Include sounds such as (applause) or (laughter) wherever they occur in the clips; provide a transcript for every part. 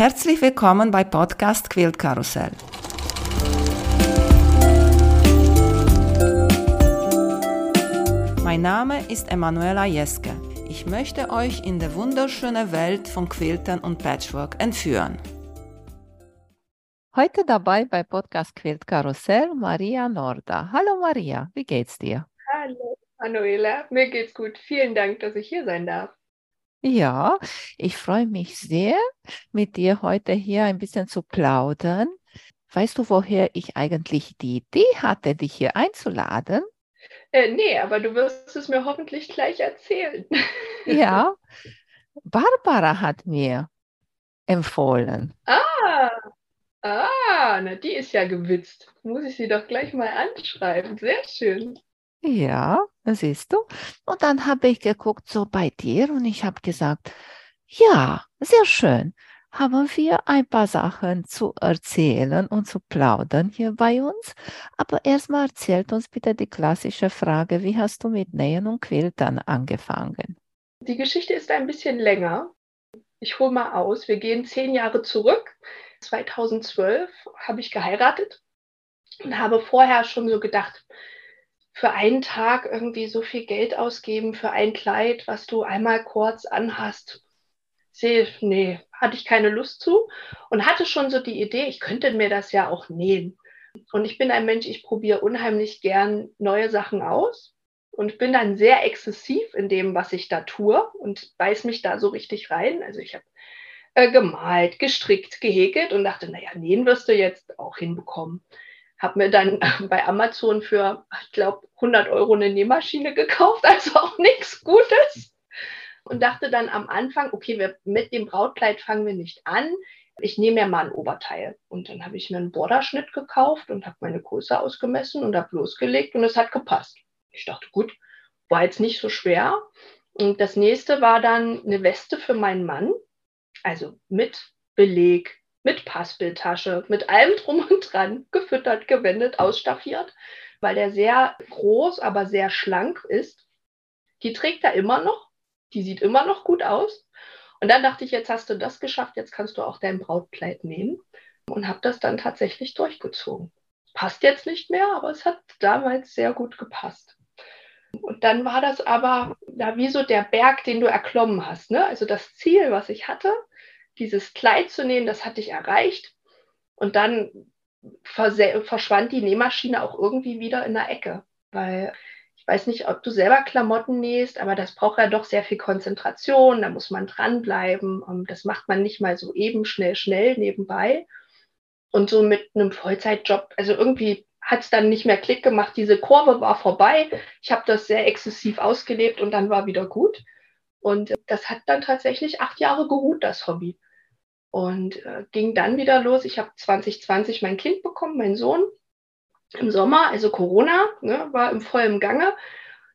Herzlich willkommen bei Podcast Quilt Karussell. Mein Name ist Emanuela Jeske. Ich möchte euch in die wunderschöne Welt von Quiltern und Patchwork entführen. Heute dabei bei Podcast Quilt Karussell Maria Norda. Hallo Maria, wie geht's dir? Hallo Manuela, mir geht's gut. Vielen Dank, dass ich hier sein darf. Ja, ich freue mich sehr, mit dir heute hier ein bisschen zu plaudern. Weißt du, woher ich eigentlich die Idee hatte, dich hier einzuladen? Äh, nee, aber du wirst es mir hoffentlich gleich erzählen. Ja, (laughs) Barbara hat mir empfohlen. Ah, ah, na die ist ja gewitzt. Muss ich sie doch gleich mal anschreiben. Sehr schön. Ja, siehst du. Und dann habe ich geguckt, so bei dir, und ich habe gesagt, ja, sehr schön. Haben wir ein paar Sachen zu erzählen und zu plaudern hier bei uns. Aber erstmal erzählt uns bitte die klassische Frage, wie hast du mit Nähen und Quiltern angefangen? Die Geschichte ist ein bisschen länger. Ich hole mal aus. Wir gehen zehn Jahre zurück. 2012 habe ich geheiratet und habe vorher schon so gedacht, für einen Tag irgendwie so viel Geld ausgeben für ein Kleid, was du einmal kurz anhast. Sehe, nee, hatte ich keine Lust zu und hatte schon so die Idee, ich könnte mir das ja auch nähen. Und ich bin ein Mensch, ich probiere unheimlich gern neue Sachen aus und bin dann sehr exzessiv in dem, was ich da tue und beiß mich da so richtig rein. Also ich habe äh, gemalt, gestrickt, gehäkelt und dachte, naja, nähen wirst du jetzt auch hinbekommen habe mir dann (laughs) bei Amazon für, ich glaube, 100 Euro eine Nähmaschine gekauft, also auch nichts Gutes. Und dachte dann am Anfang, okay, wir, mit dem Brautkleid fangen wir nicht an. Ich nehme mir mal ein Oberteil. Und dann habe ich mir einen Borderschnitt gekauft und habe meine Größe ausgemessen und habe losgelegt und es hat gepasst. Ich dachte, gut, war jetzt nicht so schwer. Und das nächste war dann eine Weste für meinen Mann, also mit Beleg, mit Passbildtasche, mit allem drum und dran, gefüttert, gewendet, ausstaffiert, weil der sehr groß, aber sehr schlank ist. Die trägt er immer noch, die sieht immer noch gut aus. Und dann dachte ich, jetzt hast du das geschafft, jetzt kannst du auch dein Brautkleid nähen und habe das dann tatsächlich durchgezogen. Passt jetzt nicht mehr, aber es hat damals sehr gut gepasst. Und dann war das aber ja, wie so der Berg, den du erklommen hast. Ne? Also das Ziel, was ich hatte, dieses Kleid zu nähen, das hatte ich erreicht. Und dann verschwand die Nähmaschine auch irgendwie wieder in der Ecke, weil ich weiß nicht, ob du selber Klamotten nähst, aber das braucht ja doch sehr viel Konzentration, da muss man dranbleiben. Das macht man nicht mal so eben schnell, schnell nebenbei. Und so mit einem Vollzeitjob, also irgendwie hat es dann nicht mehr Klick gemacht, diese Kurve war vorbei. Ich habe das sehr exzessiv ausgelebt und dann war wieder gut. Und das hat dann tatsächlich acht Jahre geruht, das Hobby. Und äh, ging dann wieder los. Ich habe 2020 mein Kind bekommen, mein Sohn, im Sommer, also Corona, ne, war im vollen Gange.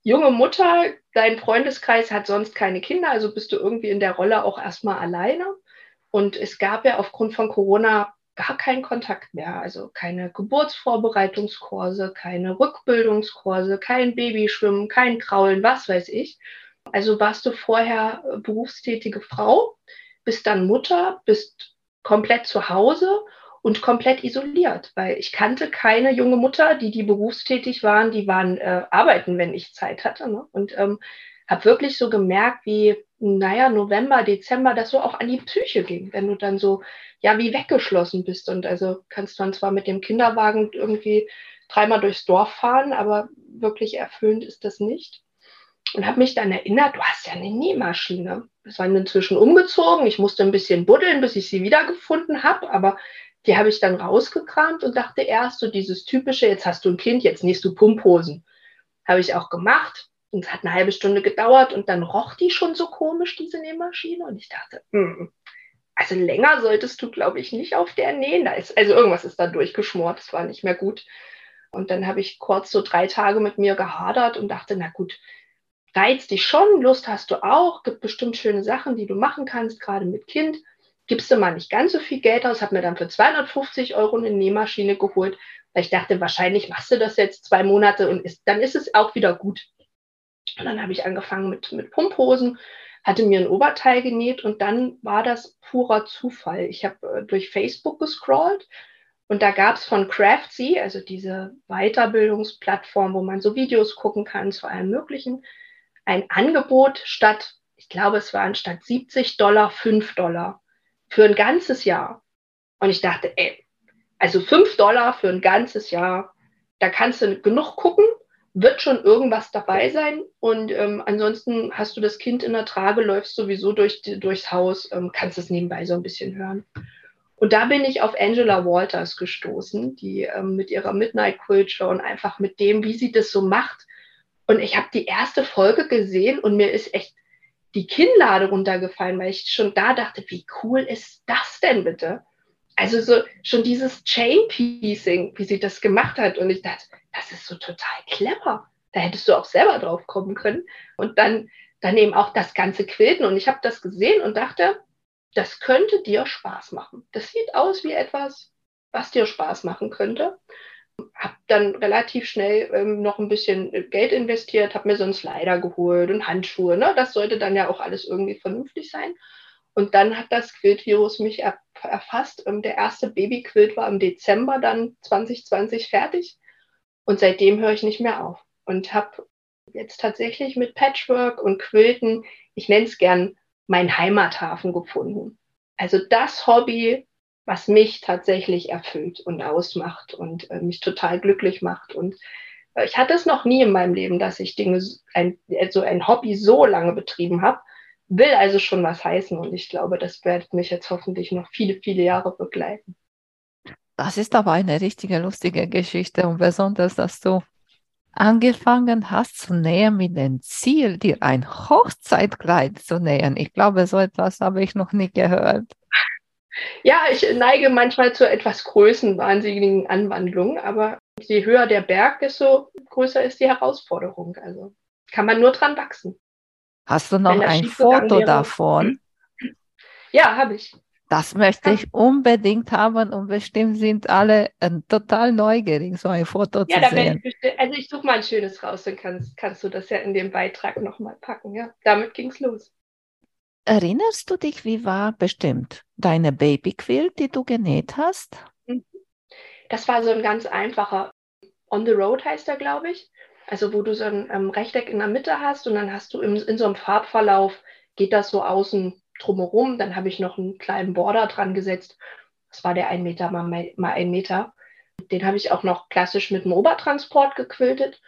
Junge Mutter, dein Freundeskreis hat sonst keine Kinder, also bist du irgendwie in der Rolle auch erstmal alleine. Und es gab ja aufgrund von Corona gar keinen Kontakt mehr. Also keine Geburtsvorbereitungskurse, keine Rückbildungskurse, kein Babyschwimmen, kein Kraulen, was weiß ich. Also warst du vorher berufstätige Frau, bist dann Mutter, bist komplett zu Hause und komplett isoliert, weil ich kannte keine junge Mutter, die die berufstätig waren, die waren äh, arbeiten, wenn ich Zeit hatte. Ne? Und ähm, habe wirklich so gemerkt, wie, naja, November, Dezember, das so auch an die Psyche ging, wenn du dann so, ja, wie weggeschlossen bist. Und also kannst dann zwar mit dem Kinderwagen irgendwie dreimal durchs Dorf fahren, aber wirklich erfüllend ist das nicht und habe mich dann erinnert, du hast ja eine Nähmaschine. Das war inzwischen umgezogen. Ich musste ein bisschen buddeln, bis ich sie wiedergefunden habe, aber die habe ich dann rausgekramt und dachte erst so dieses typische, jetzt hast du ein Kind, jetzt nähst du Pumphosen. Habe ich auch gemacht und es hat eine halbe Stunde gedauert und dann roch die schon so komisch, diese Nähmaschine. Und ich dachte, hm, also länger solltest du, glaube ich, nicht auf der nähen. Ist, also irgendwas ist da durchgeschmort, das war nicht mehr gut. Und dann habe ich kurz so drei Tage mit mir gehadert und dachte, na gut, reizt dich schon, Lust hast du auch, gibt bestimmt schöne Sachen, die du machen kannst, gerade mit Kind. Gibst du mal nicht ganz so viel Geld aus, habe mir dann für 250 Euro eine Nähmaschine geholt, weil ich dachte, wahrscheinlich machst du das jetzt zwei Monate und ist, dann ist es auch wieder gut. Und dann habe ich angefangen mit, mit Pumphosen, hatte mir ein Oberteil genäht und dann war das purer Zufall. Ich habe äh, durch Facebook gescrollt und da gab es von Craftsy, also diese Weiterbildungsplattform, wo man so Videos gucken kann zu allem Möglichen, ein Angebot statt, ich glaube, es waren statt 70 Dollar 5 Dollar für ein ganzes Jahr. Und ich dachte, ey, also 5 Dollar für ein ganzes Jahr, da kannst du genug gucken wird schon irgendwas dabei sein. Und ähm, ansonsten hast du das Kind in der Trage, läufst sowieso durch, durchs Haus, ähm, kannst es nebenbei so ein bisschen hören. Und da bin ich auf Angela Walters gestoßen, die ähm, mit ihrer Midnight Culture und einfach mit dem, wie sie das so macht. Und ich habe die erste Folge gesehen und mir ist echt die Kinnlade runtergefallen, weil ich schon da dachte, wie cool ist das denn bitte? Also so schon dieses Chain Piecing, wie sie das gemacht hat. Und ich dachte, das ist so total clever. Da hättest du auch selber drauf kommen können. Und dann, dann eben auch das ganze Quilten. Und ich habe das gesehen und dachte, das könnte dir Spaß machen. Das sieht aus wie etwas, was dir Spaß machen könnte. Habe dann relativ schnell ähm, noch ein bisschen Geld investiert, habe mir so einen Slider geholt und Handschuhe. Ne? Das sollte dann ja auch alles irgendwie vernünftig sein. Und dann hat das Quiltvirus mich er erfasst. Ähm, der erste Babyquilt war im Dezember dann 2020 fertig. Und seitdem höre ich nicht mehr auf und habe jetzt tatsächlich mit Patchwork und Quilten, ich nenne es gern, meinen Heimathafen gefunden. Also das Hobby, was mich tatsächlich erfüllt und ausmacht und äh, mich total glücklich macht. Und äh, ich hatte es noch nie in meinem Leben, dass ich Dinge, ein, also ein Hobby so lange betrieben habe. Will also schon was heißen und ich glaube, das wird mich jetzt hoffentlich noch viele, viele Jahre begleiten. Das ist aber eine richtige lustige Geschichte und besonders, dass du angefangen hast zu nähen mit dem Ziel, dir ein Hochzeitkleid zu nähen. Ich glaube, so etwas habe ich noch nie gehört. Ja, ich neige manchmal zu etwas größenwahnsinnigen Anwandlungen, aber je höher der Berg, desto größer ist die Herausforderung. Also kann man nur dran wachsen. Hast du noch ein Foto davon? Ja, habe ich. Das möchte ich unbedingt haben und bestimmt sind alle äh, total neugierig, so ein Foto ja, zu sehen. Ich also ich suche mal ein schönes raus, dann kannst, kannst du das ja in den Beitrag nochmal packen. Ja, damit ging es los. Erinnerst du dich, wie war bestimmt deine Babyquilt, die du genäht hast? Mhm. Das war so ein ganz einfacher On the Road heißt er, glaube ich. Also wo du so ein ähm, Rechteck in der Mitte hast und dann hast du im, in so einem Farbverlauf, geht das so außen drumherum. Dann habe ich noch einen kleinen Border dran gesetzt. Das war der ein Meter mal, mal ein Meter. Den habe ich auch noch klassisch mit dem Obertransport gequiltet.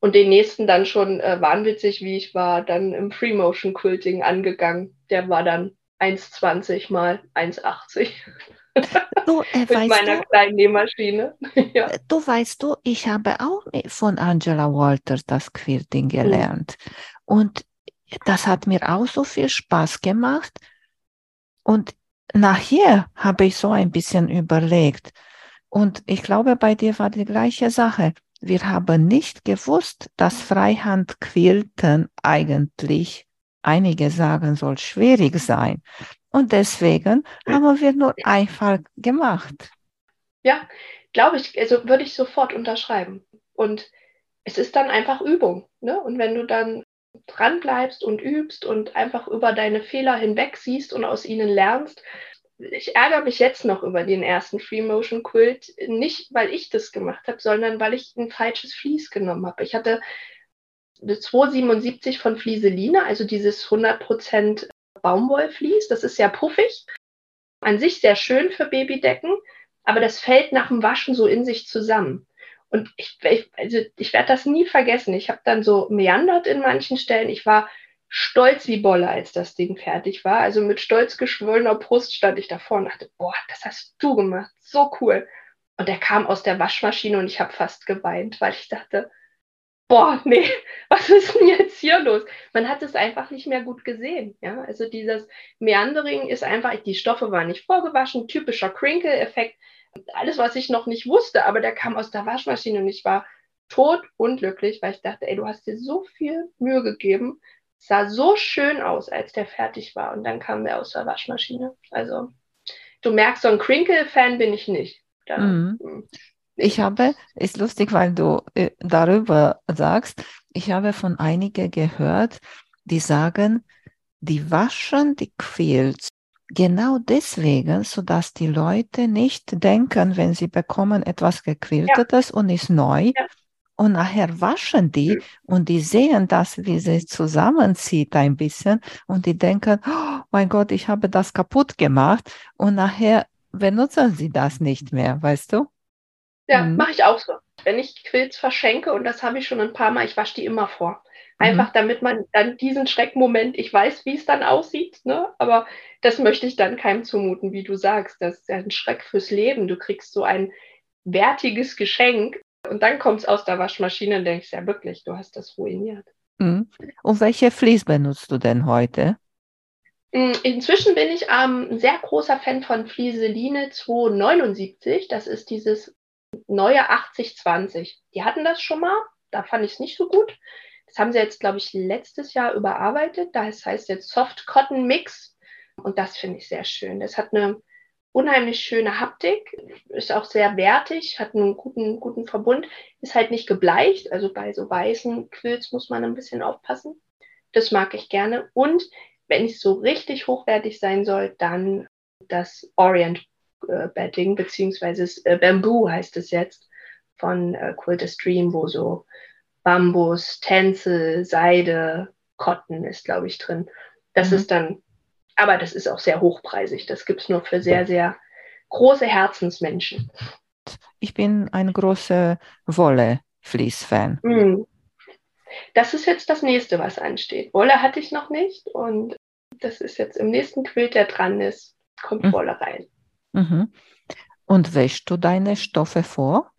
Und den nächsten dann schon äh, wahnwitzig, wie ich war, dann im Free Motion Quilting angegangen. Der war dann 1,20 mal 1,80. (laughs) Du, äh, (laughs) Mit meiner du, kleinen Nähmaschine. (laughs) ja. Du weißt du, ich habe auch von Angela Walters das Quilting gelernt. Mhm. Und das hat mir auch so viel Spaß gemacht. Und nachher habe ich so ein bisschen überlegt. Und ich glaube, bei dir war die gleiche Sache. Wir haben nicht gewusst, dass Freihandquilten eigentlich, einige sagen, soll schwierig sein. Und deswegen haben wir nur einfach gemacht. Ja, glaube ich, also würde ich sofort unterschreiben. Und es ist dann einfach Übung. Ne? Und wenn du dann dran bleibst und übst und einfach über deine Fehler hinweg siehst und aus ihnen lernst. Ich ärgere mich jetzt noch über den ersten Free Motion Quilt, nicht weil ich das gemacht habe, sondern weil ich ein falsches Vlies genommen habe. Ich hatte 277 von Flieseline, also dieses 100% Baumwollvlies, das ist sehr puffig, an sich sehr schön für Babydecken, aber das fällt nach dem Waschen so in sich zusammen. Und ich, ich, also ich werde das nie vergessen. Ich habe dann so meandert in manchen Stellen. Ich war stolz wie Bolle, als das Ding fertig war. Also mit stolz geschwollener Brust stand ich davor und dachte, boah, das hast du gemacht. So cool. Und der kam aus der Waschmaschine und ich habe fast geweint, weil ich dachte, boah, nee, (laughs) was ist denn jetzt hier los? Man hat es einfach nicht mehr gut gesehen. Ja? Also dieses Meandering ist einfach, die Stoffe waren nicht vorgewaschen, typischer Crinkle-Effekt alles, was ich noch nicht wusste, aber der kam aus der Waschmaschine und ich war tot unglücklich, weil ich dachte, ey, du hast dir so viel Mühe gegeben. Sah so schön aus, als der fertig war und dann kam der aus der Waschmaschine. Also du merkst, so ein Crinkle-Fan bin ich nicht. Da, mhm. Ich habe, ist lustig, weil du äh, darüber sagst, ich habe von einigen gehört, die sagen, die waschen die Quilts genau deswegen, sodass die Leute nicht denken, wenn sie bekommen etwas gequiltetes ja. und ist neu, ja. und nachher waschen die und die sehen das, wie sie zusammenzieht ein bisschen und die denken, oh mein Gott, ich habe das kaputt gemacht und nachher benutzen sie das nicht mehr, weißt du? Ja, mhm. mache ich auch so. Wenn ich Quilts verschenke, und das habe ich schon ein paar Mal, ich wasche die immer vor. Einfach mhm. damit man dann diesen Schreckmoment, ich weiß, wie es dann aussieht, ne? aber das möchte ich dann keinem zumuten, wie du sagst. Das ist ja ein Schreck fürs Leben. Du kriegst so ein wertiges Geschenk und dann kommt es aus der Waschmaschine und denkst, ja wirklich, du hast das ruiniert. Mhm. Und welche Vlies benutzt du denn heute? Mm, inzwischen bin ich ähm, ein sehr großer Fan von Flieseline 279. Das ist dieses neue 8020. Die hatten das schon mal, da fand ich es nicht so gut. Das haben sie jetzt, glaube ich, letztes Jahr überarbeitet. Das heißt jetzt Soft Cotton Mix. Und das finde ich sehr schön. Das hat eine unheimlich schöne Haptik, ist auch sehr wertig, hat einen guten, guten Verbund, ist halt nicht gebleicht. Also bei so weißen Quills muss man ein bisschen aufpassen. Das mag ich gerne. Und wenn es so richtig hochwertig sein soll, dann das Orient äh, Bedding, beziehungsweise äh, Bamboo heißt es jetzt, von äh, Quilter Stream, wo so Bambus, Tänzel, Seide, Cotton ist, glaube ich, drin. Das mhm. ist dann, aber das ist auch sehr hochpreisig. Das gibt es nur für sehr, sehr große Herzensmenschen. Ich bin ein großer Wolle-Fließ-Fan. Mhm. Das ist jetzt das nächste, was ansteht. Wolle hatte ich noch nicht und das ist jetzt im nächsten Quilt, der dran ist, kommt mhm. Wolle rein. Mhm. Und wäschst du deine Stoffe vor?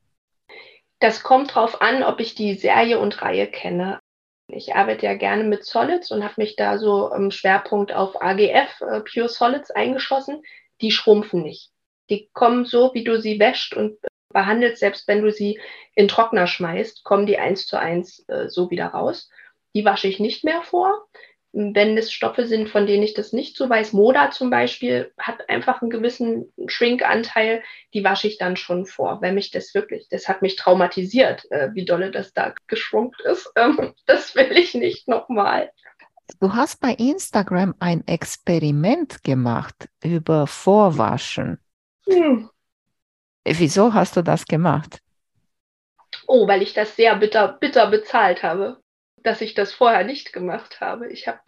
Das kommt drauf an, ob ich die Serie und Reihe kenne. Ich arbeite ja gerne mit Solids und habe mich da so im Schwerpunkt auf AGF, äh, Pure Solids, eingeschossen. Die schrumpfen nicht. Die kommen so, wie du sie wäscht und behandelst, selbst wenn du sie in Trockner schmeißt, kommen die eins zu eins äh, so wieder raus. Die wasche ich nicht mehr vor wenn es Stoffe sind, von denen ich das nicht so weiß, Moda zum Beispiel hat einfach einen gewissen Schwinkanteil, die wasche ich dann schon vor, wenn mich das wirklich, das hat mich traumatisiert, äh, wie dolle das da geschrumpft ist. (laughs) Ähm, das will ich nicht nochmal. Du hast bei Instagram ein Experiment gemacht über Vorwaschen. Hm. Wieso hast du das gemacht? Oh, weil ich das sehr bitter, bitter bezahlt habe dass ich das vorher nicht gemacht habe. Ich habe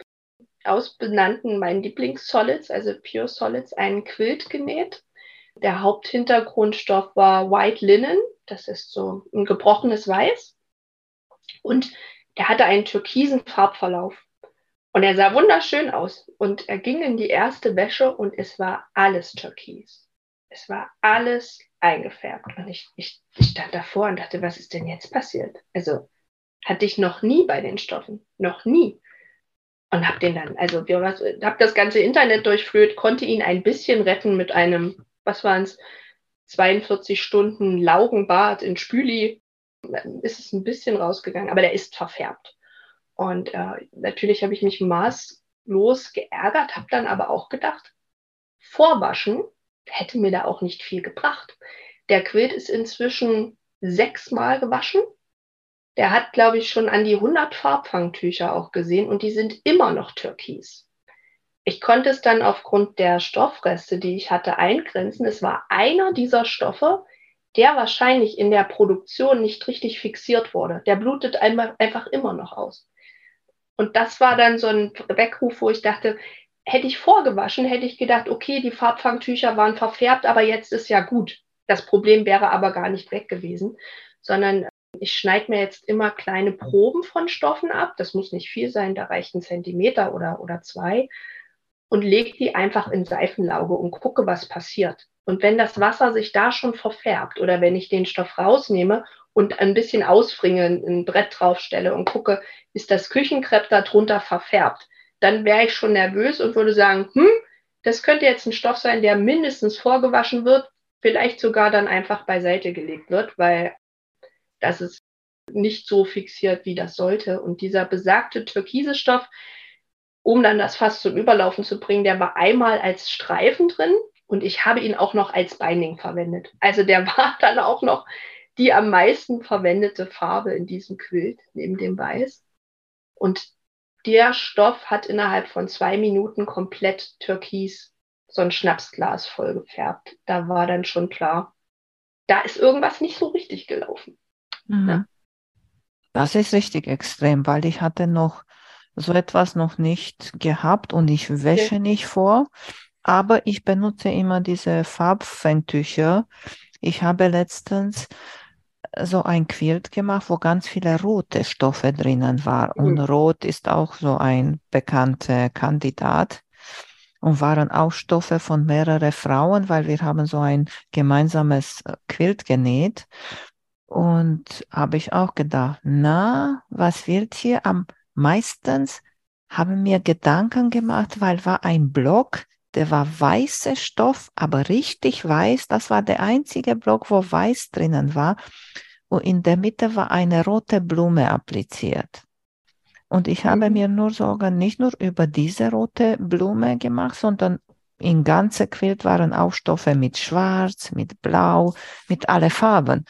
aus benannten meinen Lieblingssolids, also Pure Solids, einen Quilt genäht. Der Haupthintergrundstoff war White Linen, das ist so ein gebrochenes Weiß. Und er hatte einen türkisen Farbverlauf. Und er sah wunderschön aus. Und er ging in die erste Wäsche und es war alles türkis. Es war alles eingefärbt. Und ich, ich, ich stand davor und dachte, was ist denn jetzt passiert? Also hatte ich noch nie bei den Stoffen. Noch nie. Und habe den dann, also habe das ganze Internet durchflöht, konnte ihn ein bisschen retten mit einem, was waren es, 42 Stunden Laugenbad in Spüli. Ist es ein bisschen rausgegangen, aber der ist verfärbt. Und äh, natürlich habe ich mich maßlos geärgert, habe dann aber auch gedacht, vorwaschen hätte mir da auch nicht viel gebracht. Der Quilt ist inzwischen sechsmal gewaschen der hat, glaube ich, schon an die 100 Farbfangtücher auch gesehen und die sind immer noch türkis. Ich konnte es dann aufgrund der Stoffreste, die ich hatte, eingrenzen. Es war einer dieser Stoffe, der wahrscheinlich in der Produktion nicht richtig fixiert wurde. Der blutet einfach immer noch aus. Und das war dann so ein Weckruf, wo ich dachte, hätte ich vorgewaschen, hätte ich gedacht, okay, die Farbfangtücher waren verfärbt, aber jetzt ist ja gut. Das Problem wäre aber gar nicht weg gewesen, sondern ich schneide mir jetzt immer kleine Proben von Stoffen ab. Das muss nicht viel sein, da reicht ein Zentimeter oder, oder zwei. Und lege die einfach in Seifenlauge und gucke, was passiert. Und wenn das Wasser sich da schon verfärbt oder wenn ich den Stoff rausnehme und ein bisschen ausfringe, ein Brett draufstelle und gucke, ist das Küchenkrepp da drunter verfärbt, dann wäre ich schon nervös und würde sagen, hm, das könnte jetzt ein Stoff sein, der mindestens vorgewaschen wird, vielleicht sogar dann einfach beiseite gelegt wird, weil das ist nicht so fixiert, wie das sollte. Und dieser besagte türkise Stoff, um dann das Fass zum Überlaufen zu bringen, der war einmal als Streifen drin und ich habe ihn auch noch als Binding verwendet. Also der (laughs) war dann auch noch die am meisten verwendete Farbe in diesem Quilt, neben dem Weiß. Und der Stoff hat innerhalb von zwei Minuten komplett türkis so ein Schnapsglas voll gefärbt. Da war dann schon klar, da ist irgendwas nicht so richtig gelaufen. Mhm. Ja. Das ist richtig extrem, weil ich hatte noch so etwas noch nicht gehabt und ich wäsche okay. nicht vor, aber ich benutze immer diese Farbfängtücher. Ich habe letztens so ein Quilt gemacht, wo ganz viele rote Stoffe drinnen waren. Mhm. Und rot ist auch so ein bekannter Kandidat und waren auch Stoffe von mehreren Frauen, weil wir haben so ein gemeinsames äh, Quilt genäht. Und habe ich auch gedacht, na, was wird hier am meistens? Habe mir Gedanken gemacht, weil war ein Block, der war weißer Stoff, aber richtig weiß. Das war der einzige Block, wo weiß drinnen war. Und in der Mitte war eine rote Blume appliziert. Und ich habe mhm. mir nur Sorgen nicht nur über diese rote Blume gemacht, sondern in ganze Quilt waren auch Stoffe mit Schwarz, mit Blau, mit alle Farben.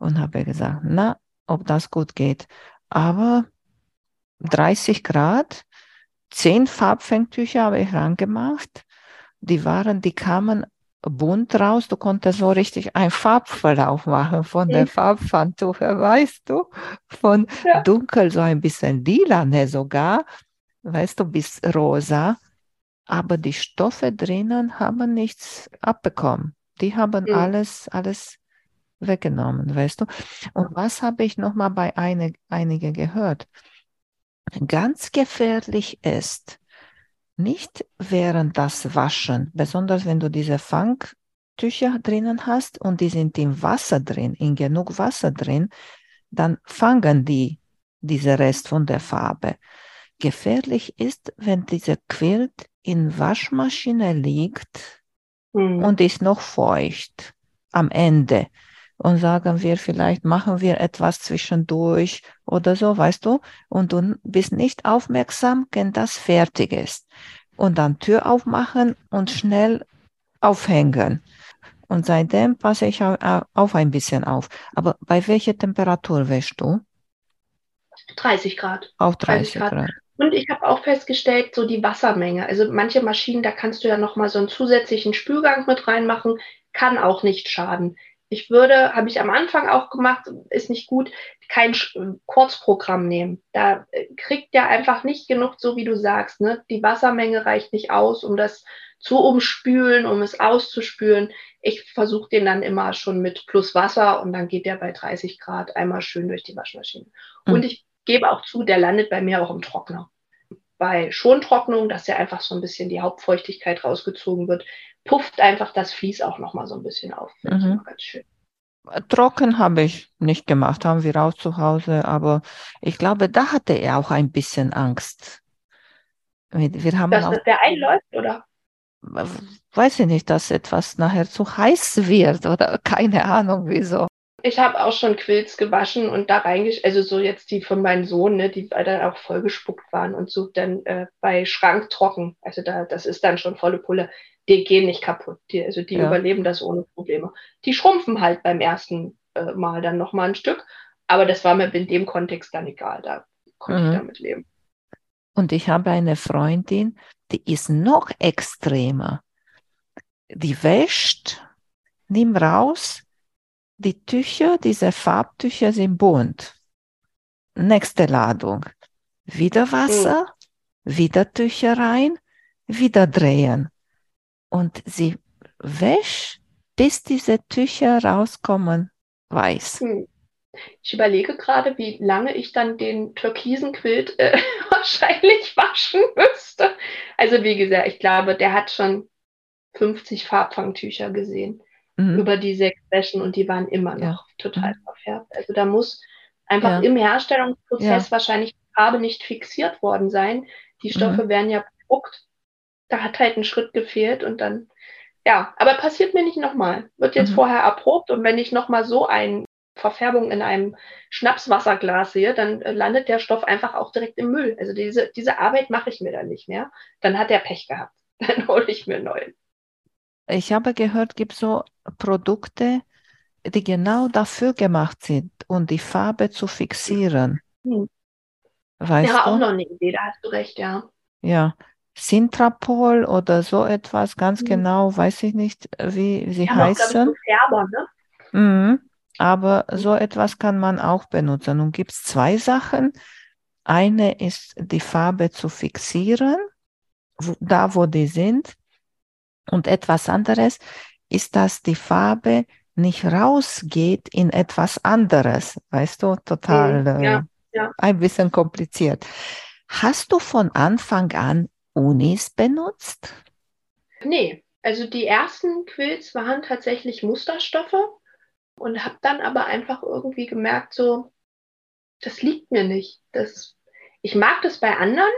Und habe gesagt, na, ob das gut geht. Aber 30 Grad, zehn Farbfängtücher habe ich rangemacht. Die waren, die kamen bunt raus. Du konntest so richtig einen Farbverlauf machen von der Farbpfandtuche, weißt du? Von ja. dunkel, so ein bisschen lila ne, sogar, weißt du, bis rosa. Aber die Stoffe drinnen haben nichts abbekommen. Die haben mhm. alles, alles weggenommen, weißt du? Und was habe ich nochmal bei eine, einigen gehört? Ganz gefährlich ist, nicht während das Waschen, besonders wenn du diese Fangtücher drinnen hast und die sind im Wasser drin, in genug Wasser drin, dann fangen die diese Rest von der Farbe. Gefährlich ist, wenn diese Quilt in Waschmaschine liegt mhm. und ist noch feucht am Ende und sagen wir, vielleicht machen wir etwas zwischendurch oder so, weißt du, und du bist nicht aufmerksam, wenn das fertig ist. Und dann Tür aufmachen und schnell aufhängen. Und seitdem passe ich auch ein bisschen auf. Aber bei welcher Temperatur wäschst du? 30 Grad. Auch 30, 30 Grad. Grad. Und ich habe auch festgestellt, so die Wassermenge. Also manche Maschinen, da kannst du ja noch mal so einen zusätzlichen Spülgang mit reinmachen, kann auch nicht schaden ich würde, habe ich am Anfang auch gemacht, ist nicht gut, kein Kurzprogramm nehmen. Da äh, kriegt der einfach nicht genug, so wie du sagst. Ne? Die Wassermenge reicht nicht aus, um das zu umspülen, um es auszuspülen. Ich versuche den dann immer schon mit plus Wasser und dann geht der bei 30 Grad einmal schön durch die Waschmaschine. Mhm. Und ich gebe auch zu, der landet bei mir auch im Trockner. Bei Schontrocknung, dass ja einfach so ein bisschen die Hauptfeuchtigkeit rausgezogen wird, pufft einfach das Vlies auch nochmal so ein bisschen auf. Mhm. Ganz schön. Trocken habe ich nicht gemacht, haben wir auch zu Hause, aber ich glaube, da hatte er auch ein bisschen Angst. Wir haben dass auch, der einläuft, oder? Weiß ich nicht, dass etwas nachher zu heiß wird oder keine Ahnung wieso. Ich habe auch schon Quills gewaschen und da reingesch, also so jetzt die von meinem Sohn, ne, die dann auch vollgespuckt waren und so dann äh, bei Schrank trocken. Also da, das ist dann schon volle Pulle die gehen nicht kaputt. Die, also die ja. überleben das ohne Probleme. Die schrumpfen halt beim ersten äh, Mal dann nochmal ein Stück. Aber das war mir in dem Kontext dann egal. Da konnte mhm. ich damit leben. Und ich habe eine Freundin, die ist noch extremer. Die wäscht, nimm raus, die Tücher, diese Farbtücher sind bunt. Nächste Ladung. Wieder Wasser, mhm. wieder Tücher rein, wieder drehen und sie wäscht, bis diese Tücher rauskommen, weiß. Hm. Ich überlege gerade, wie lange ich dann den türkisen Quilt äh, (laughs) wahrscheinlich waschen müsste. Also wie gesagt, ich glaube, der hat schon 50 Farbfangtücher gesehen mhm. über die sechs Wäschen und die waren immer noch ja. total mhm. verfärbt. Also da muss einfach ja. im Herstellungsprozess ja. wahrscheinlich die Farbe nicht fixiert worden sein. Die Stoffe mhm. werden ja bedruckt da hat halt ein Schritt gefehlt und dann, ja, aber passiert mir nicht nochmal. Wird jetzt mhm. vorher erprobt und wenn ich nochmal so eine Verfärbung in einem Schnapswasserglas sehe, dann äh, landet der Stoff einfach auch direkt im Müll. Also diese, diese Arbeit mache ich mir dann nicht mehr. Dann hat der Pech gehabt. (laughs) Dann hole ich mir neuen. Ich habe gehört, gibt so Produkte, die genau dafür gemacht sind, um die Farbe zu fixieren. Mhm. Weißt ja, du? auch noch eine Idee, da hast du recht, ja. Ja, Sintrapol oder so etwas, ganz Mhm. genau, weiß ich nicht, wie sie Die haben auch, ich, heißen. Färber, ne? Mhm. Aber so etwas kann man auch benutzen. Und gibt es zwei Sachen. Eine ist die Farbe zu fixieren, wo, da wo die sind. Und etwas anderes ist, dass die Farbe nicht rausgeht in etwas anderes. Weißt du, total Mhm, ja, äh, ja. ein bisschen kompliziert. Hast du von Anfang an Unis benutzt? Nee, also die ersten Quills waren tatsächlich Musterstoffe und habe dann aber einfach irgendwie gemerkt, so, das liegt mir nicht. Das, ich mag das bei anderen.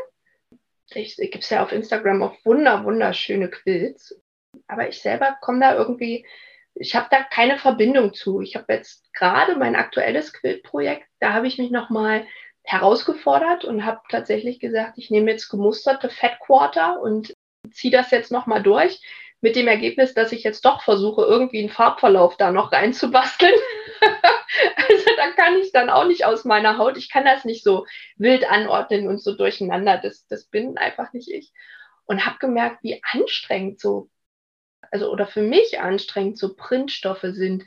Gibt es ja auf Instagram auch wunder, wunderschöne Quills. Aber ich selber komme da irgendwie, ich habe da keine Verbindung zu. Ich habe jetzt gerade mein aktuelles Quiltprojekt, da habe ich mich nochmal herausgefordert und habe tatsächlich gesagt, ich nehme jetzt gemusterte Fat Quarter und ziehe das jetzt nochmal durch. Mit dem Ergebnis, dass ich jetzt doch versuche, irgendwie einen Farbverlauf da noch reinzubasteln. (laughs) also da kann ich dann auch nicht aus meiner Haut. Ich kann das nicht so wild anordnen und so durcheinander. Das, das bin einfach nicht ich. Und habe gemerkt, wie anstrengend so, also oder für mich anstrengend so Printstoffe sind,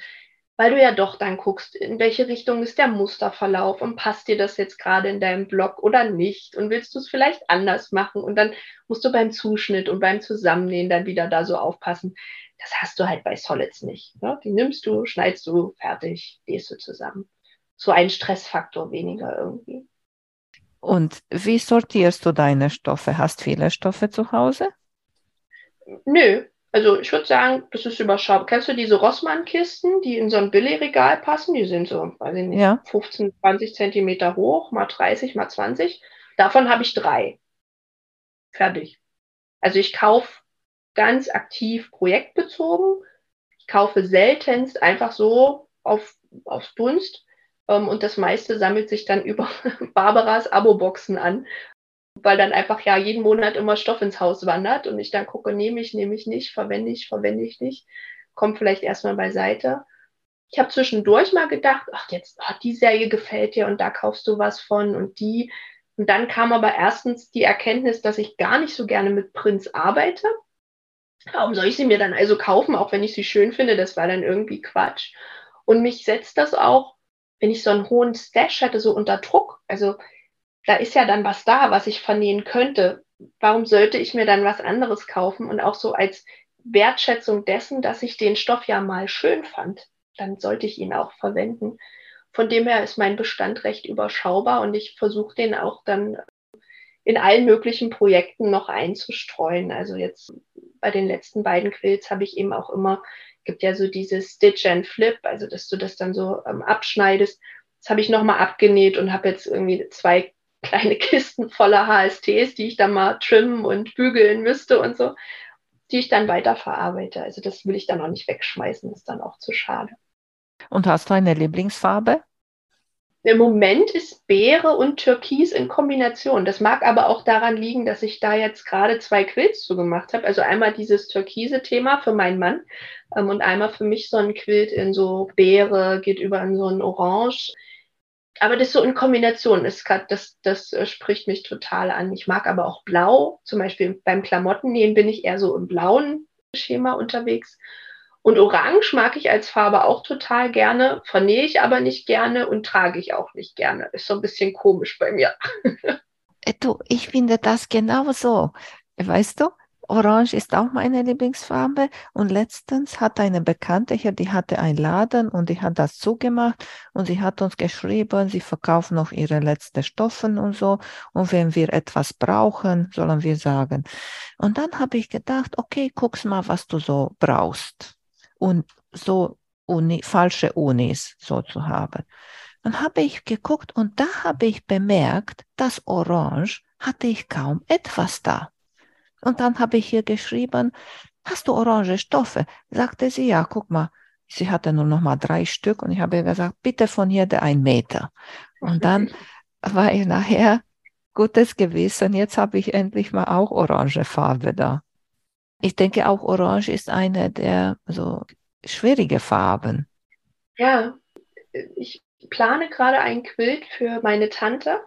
weil du ja doch dann guckst, in welche Richtung ist der Musterverlauf und passt dir das jetzt gerade in deinem Blog oder nicht und willst du es vielleicht anders machen und dann musst du beim Zuschnitt und beim Zusammennähen dann wieder da so aufpassen. Das hast du halt bei Solids nicht. Ne? Die nimmst du, schneidest du, fertig, nähst du zusammen. So ein Stressfaktor weniger irgendwie. Und wie sortierst du deine Stoffe? Hast viele Stoffe zu Hause? Nö, also ich würde sagen, das ist überschaubar. Kennst du diese Rossmann-Kisten, die in so ein Billigregal passen? Die sind so, weiß ich nicht, Ja. 15, 20 Zentimeter hoch, mal 30, mal 20. Davon habe ich drei. Fertig. Also ich kaufe ganz aktiv projektbezogen. Ich kaufe seltenst einfach so auf, auf Dunst. Ähm, und das meiste sammelt sich dann (laughs) über Barbaras Abo-Boxen an, weil dann einfach ja jeden Monat immer Stoff ins Haus wandert und ich dann gucke, nehme ich, nehme ich nicht, verwende ich, verwende ich nicht, kommt vielleicht erstmal beiseite. Ich habe zwischendurch mal gedacht, ach jetzt, ach, die Serie gefällt dir und da kaufst du was von und die. Und dann kam aber erstens die Erkenntnis, dass ich gar nicht so gerne mit Prints arbeite. Warum soll ich sie mir dann also kaufen, auch wenn ich sie schön finde? Das war dann irgendwie Quatsch. Und mich setzt das auch, wenn ich so einen hohen Stash hatte, so unter Druck. Also da ist ja dann was da, was ich vernähen könnte. Warum sollte ich mir dann was anderes kaufen? Und auch so als Wertschätzung dessen, dass ich den Stoff ja mal schön fand, dann sollte ich ihn auch verwenden. Von dem her ist mein Bestand recht überschaubar und ich versuche den auch dann in allen möglichen Projekten noch einzustreuen. Also jetzt bei den letzten beiden Quills habe ich eben auch immer, gibt ja so dieses Stitch and Flip, also dass du das dann so ähm, abschneidest. Das habe ich nochmal abgenäht und habe jetzt irgendwie zwei kleine Kisten voller HSTs, die ich dann mal trimmen und bügeln müsste und so, die ich dann weiterverarbeite. Also das will ich dann auch nicht wegschmeißen, ist dann auch zu schade. Und hast du eine Lieblingsfarbe? Im Moment ist Beere und Türkis in Kombination. Das mag aber auch daran liegen, dass ich da jetzt gerade zwei Quilts zu gemacht habe. Also einmal dieses türkise Thema für meinen Mann ähm, und einmal für mich so ein Quilt in so Beere, geht über in so ein Orange. Aber das so in Kombination ist grad, das, das äh, spricht mich total an. Ich mag aber auch Blau. Zum Beispiel beim Klamottennähen bin ich eher so im blauen Schema unterwegs. Und Orange mag ich als Farbe auch total gerne, vernähe ich aber nicht gerne und trage ich auch nicht gerne. Ist so ein bisschen komisch bei mir. (laughs) Äh, Du, ich finde das genau so. Weißt du, Orange ist auch meine Lieblingsfarbe. Und letztens hat eine Bekannte hier, die hatte einen Laden und die hat das zugemacht und sie hat uns geschrieben, sie verkauft noch ihre letzten Stoffen und so. Und wenn wir etwas brauchen, sollen wir sagen. Und dann habe ich gedacht, okay, guck's mal, was du so brauchst. Und so Uni, falsche Unis so zu haben. Dann habe ich geguckt und da habe ich bemerkt, dass Orange hatte ich kaum etwas da. Und dann habe ich hier geschrieben, hast du orange Stoffe? Sagte sie, ja, guck mal. Sie hatte nur noch mal drei Stück und ich habe ihr gesagt, bitte von jeder ein Meter. Und dann (laughs) war ich nachher gutes Gewissen, jetzt habe ich endlich mal auch orange Farbe da. Ich denke auch Orange ist eine der so schwierige Farben. Ja, ich plane gerade ein Quilt für meine Tante.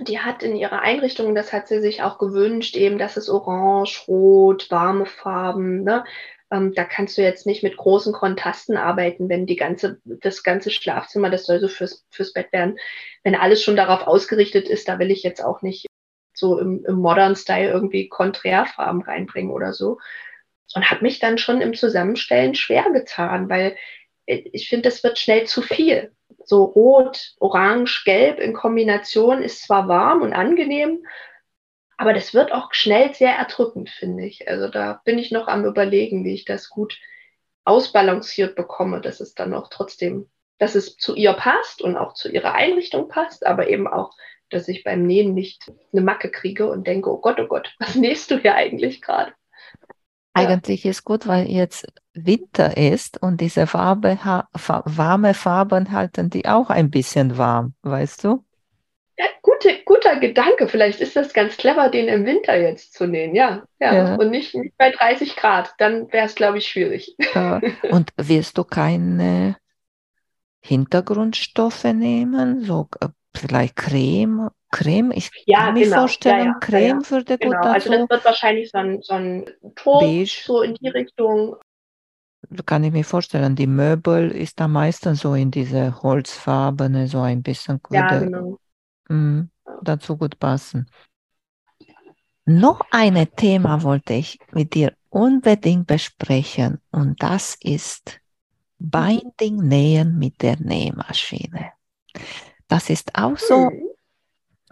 Die hat in ihrer Einrichtung, das hat sie sich auch gewünscht, eben, dass es orange, rot, warme Farben, ne? Ähm, da kannst du jetzt nicht mit großen Kontrasten arbeiten, wenn die ganze, das ganze Schlafzimmer, das soll so fürs, fürs Bett werden, wenn alles schon darauf ausgerichtet ist, da will ich jetzt auch nicht so im, im Modern Style irgendwie Konträrfarben reinbringen oder so. Und habe mich dann schon im Zusammenstellen schwer getan, weil ich finde, das wird schnell zu viel. So rot, orange, gelb in Kombination ist zwar warm und angenehm, aber das wird auch schnell sehr erdrückend, finde ich. Also da bin ich noch am Überlegen, wie ich das gut ausbalanciert bekomme, dass es dann auch trotzdem, dass es zu ihr passt und auch zu ihrer Einrichtung passt, aber eben auch, dass ich beim Nähen nicht eine Macke kriege und denke, oh Gott, oh Gott, was (laughs) nähst du hier eigentlich gerade? Eigentlich ja. ist gut, weil jetzt Winter ist und diese Farbe, warme Farben halten die auch ein bisschen warm, weißt du? Ja, gute, guter Gedanke. Vielleicht ist das ganz clever, den im Winter jetzt zu nähen. Ja, ja. ja. Und nicht, nicht bei 30 Grad. Dann wäre es, glaube ich, schwierig. Ja. Und wirst du keine Hintergrundstoffe nehmen? So äh, vielleicht Creme? Creme? Ich ja, kann mir genau. vorstellen, ja, Creme würde genau. gut dazu. Also das wird wahrscheinlich so ein, so ein Ton, Beige. so in die Richtung. Kann ich mir vorstellen, die Möbel ist da meistens so in diese Holzfarbene, so ein bisschen. Ja, genau Mhm, dazu gut passen. Noch ein Thema wollte ich mit dir unbedingt besprechen und das ist Binding Nähen mit der Nähmaschine. Das ist auch so mhm.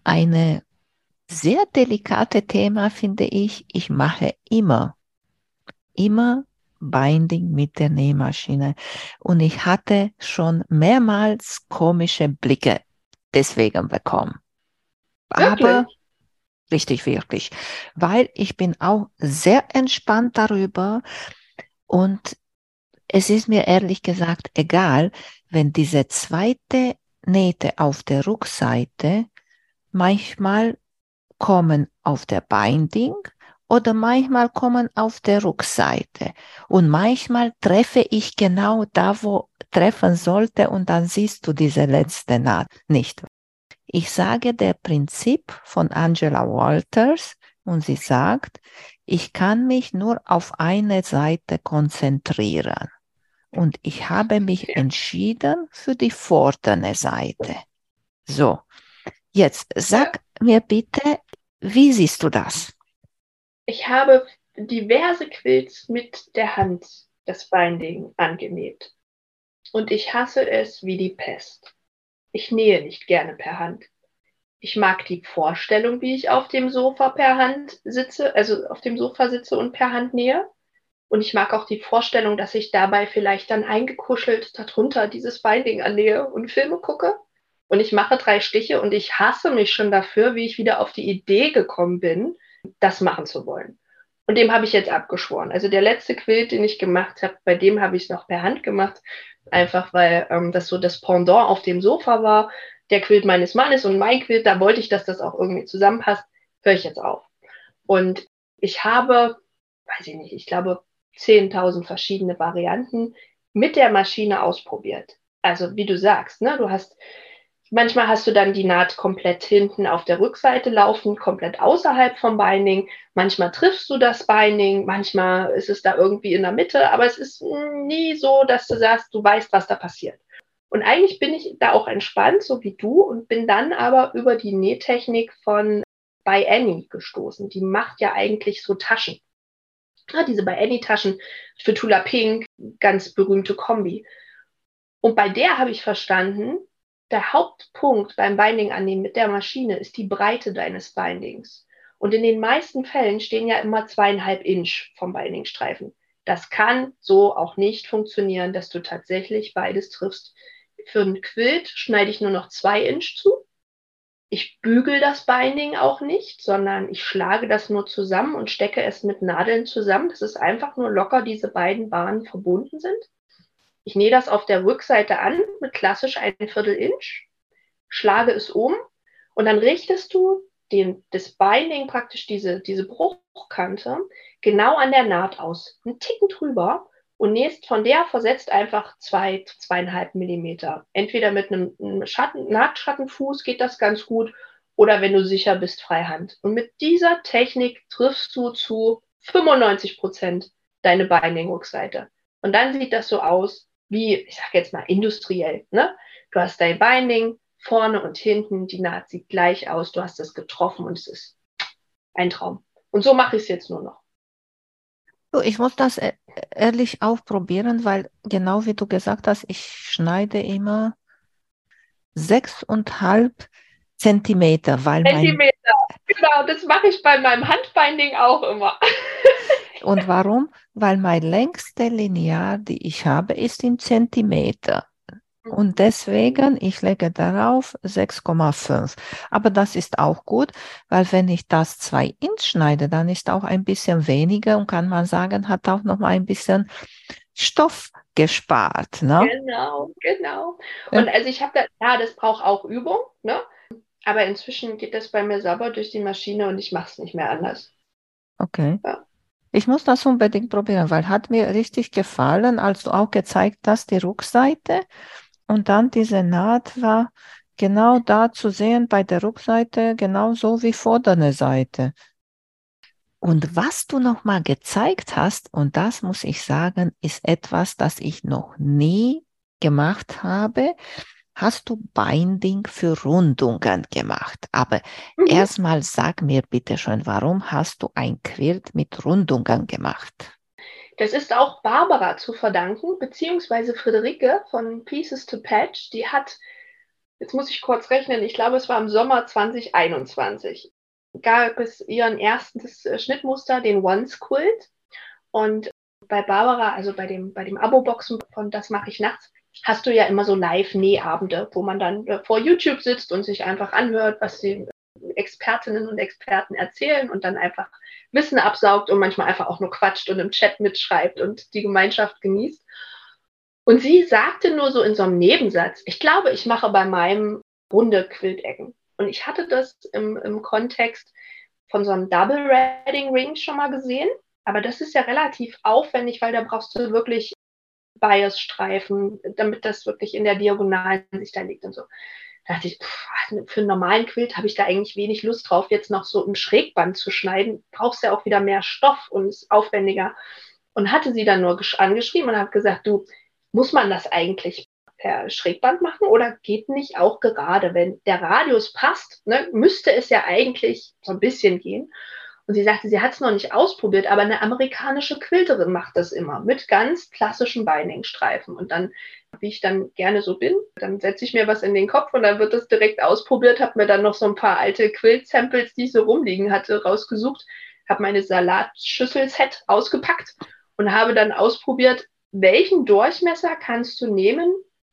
eine sehr delikate Thema, finde ich. Ich mache immer, immer Binding mit der Nähmaschine. Und ich hatte schon mehrmals komische Blicke deswegen bekommen. Wirklich? Aber richtig, wirklich. Weil ich bin auch sehr entspannt darüber und es ist mir ehrlich gesagt egal, wenn diese zweite Nähte auf der Rückseite manchmal kommen auf der Binding oder manchmal kommen auf der Rückseite. Und manchmal treffe ich genau da, wo treffen sollte und dann siehst du diese letzte Naht nicht. Ich sage der Prinzip von Angela Walters und sie sagt, ich kann mich nur auf eine Seite konzentrieren. Und ich habe mich entschieden für die vordere Seite. So, jetzt sag mir bitte, wie siehst du das? Ich habe diverse Quilts mit der Hand das Binding angenäht. Und ich hasse es wie die Pest. Ich nähe nicht gerne per Hand. Ich mag die Vorstellung, wie ich auf dem Sofa per Hand sitze, also auf dem Sofa sitze und per Hand nähe. Und ich mag auch die Vorstellung, dass ich dabei vielleicht dann eingekuschelt darunter dieses Binding annähe und Filme gucke. Und ich mache drei Stiche und ich hasse mich schon dafür, wie ich wieder auf die Idee gekommen bin, das machen zu wollen. Und dem habe ich jetzt abgeschworen. Also der letzte Quilt, den ich gemacht habe, bei dem habe ich es noch per Hand gemacht, einfach weil ähm, das so das Pendant auf dem Sofa war. Der Quilt meines Mannes und mein Quilt, da wollte ich, dass das auch irgendwie zusammenpasst, höre ich jetzt auf. Und ich habe, weiß ich nicht, ich glaube 10.000 verschiedene Varianten mit der Maschine ausprobiert. Also wie du sagst, ne, du hast Manchmal hast du dann die Naht komplett hinten auf der Rückseite laufen, komplett außerhalb vom Binding. Manchmal triffst du das Binding, manchmal ist es da irgendwie in der Mitte, aber es ist nie so, dass du sagst, du weißt, was da passiert. Und eigentlich bin ich da auch entspannt, so wie du, und bin dann aber über die Nähtechnik von By Annie gestoßen. Die macht ja eigentlich so Taschen. Ja, diese By Annie Taschen für Tula Pink, ganz berühmte Kombi. Und bei der habe ich verstanden, der Hauptpunkt beim Binding annehmen mit der Maschine ist die Breite deines Bindings. Und in den meisten Fällen stehen ja immer zweieinhalb Inch vom Bindingstreifen. Das kann so auch nicht funktionieren, dass du tatsächlich beides triffst. Für ein Quilt schneide ich nur noch zwei Inch zu. Ich bügel das Binding auch nicht, sondern ich schlage das nur zusammen und stecke es mit Nadeln zusammen. Das ist einfach nur locker diese beiden Bahnen verbunden sind. Ich nähe das auf der Rückseite an mit klassisch ein Viertel Inch, schlage es um und dann richtest du den, das Binding, praktisch diese, diese Bruchkante, genau an der Naht aus. Einen Ticken drüber und nähst von der versetzt einfach zwei, zweieinhalb Millimeter. Entweder mit einem, Schatten, Nahtschattenfuß geht das ganz gut oder wenn du sicher bist, Freihand. Und mit dieser Technik triffst du zu 95 Prozent deine Binding-Rückseite. Und dann sieht das so aus wie, ich sage jetzt mal industriell. Ne? Du hast dein Binding vorne und hinten, die Naht sieht gleich aus, du hast es getroffen und es ist ein Traum. Und so mache ich es jetzt nur noch. Ich muss das e-, ehrlich aufprobieren, weil genau wie du gesagt hast, ich schneide immer sechseinhalb Zentimeter, weil Zentimeter, genau, das mache ich bei meinem Handbinding auch immer. Und warum? Weil mein längste Lineal, die ich habe, ist in Zentimeter. Und deswegen, ich lege darauf 6,5. Aber das ist auch gut, weil wenn ich das 2 Inch schneide, dann ist auch ein bisschen weniger und kann man sagen, hat auch noch mal ein bisschen Stoff gespart. Ne? Genau, genau. Und also ich habe da, ja, das braucht auch Übung, ne? Aber inzwischen geht das bei mir sauber durch die Maschine und ich mache es nicht mehr anders. Okay. Ja. Ich muss das unbedingt probieren, weil hat mir richtig gefallen, als du auch gezeigt hast, die Rückseite und dann diese Naht war genau da zu sehen bei der Rückseite, genauso wie vordere Seite. Und was du nochmal gezeigt hast, und das muss ich sagen, ist etwas, das ich noch nie gemacht habe, hast du Binding für Rundungen gemacht. Aber mhm. erstmal sag mir bitte schon, warum hast du ein Quilt mit Rundungen gemacht? Das ist auch Barbara zu verdanken, beziehungsweise Friederike von Pieces to Patch. Die hat, jetzt muss ich kurz rechnen, ich glaube, es war im Sommer 2021, gab es ihren erstes äh, Schnittmuster, den Once Quilt. Und bei Barbara, also bei dem, bei dem Abo-Boxen von Das mache ich nachts, hast du ja immer so Live-Nähabende, wo man dann äh, vor YouTube sitzt und sich einfach anhört, was die Expertinnen und Experten erzählen und dann einfach Wissen absaugt und manchmal einfach auch nur quatscht und im Chat mitschreibt und die Gemeinschaft genießt. Und sie sagte nur so in so einem Nebensatz, ich glaube, ich mache bei meinem runde Quiltecken. Und ich hatte das im, im Kontext von so einem Double Redding Ring schon mal gesehen. Aber das ist ja relativ aufwendig, weil da brauchst du wirklich Bias-Streifen, damit das wirklich in der Diagonalen sich da liegt und so. Da dachte ich, pff, für einen normalen Quilt habe ich da eigentlich wenig Lust drauf, jetzt noch so im Schrägband zu schneiden. Brauchst ja auch wieder mehr Stoff und ist aufwendiger. Und hatte sie dann nur angeschrieben und habe gesagt, du, muss man das eigentlich per Schrägband machen oder geht nicht auch gerade, wenn der Radius passt, ne, müsste es ja eigentlich so ein bisschen gehen. Und sie sagte, sie hat es noch nicht ausprobiert, aber eine amerikanische Quilterin macht das immer mit ganz klassischen Binding-Streifen. Und dann, wie ich dann gerne so bin, dann setze ich mir was in den Kopf und dann wird das direkt ausprobiert, habe mir dann noch so ein paar alte Quilt-Samples, die ich so rumliegen hatte, rausgesucht, habe meine Salatschüssel-Set ausgepackt und habe dann ausprobiert, welchen Durchmesser kannst du nehmen,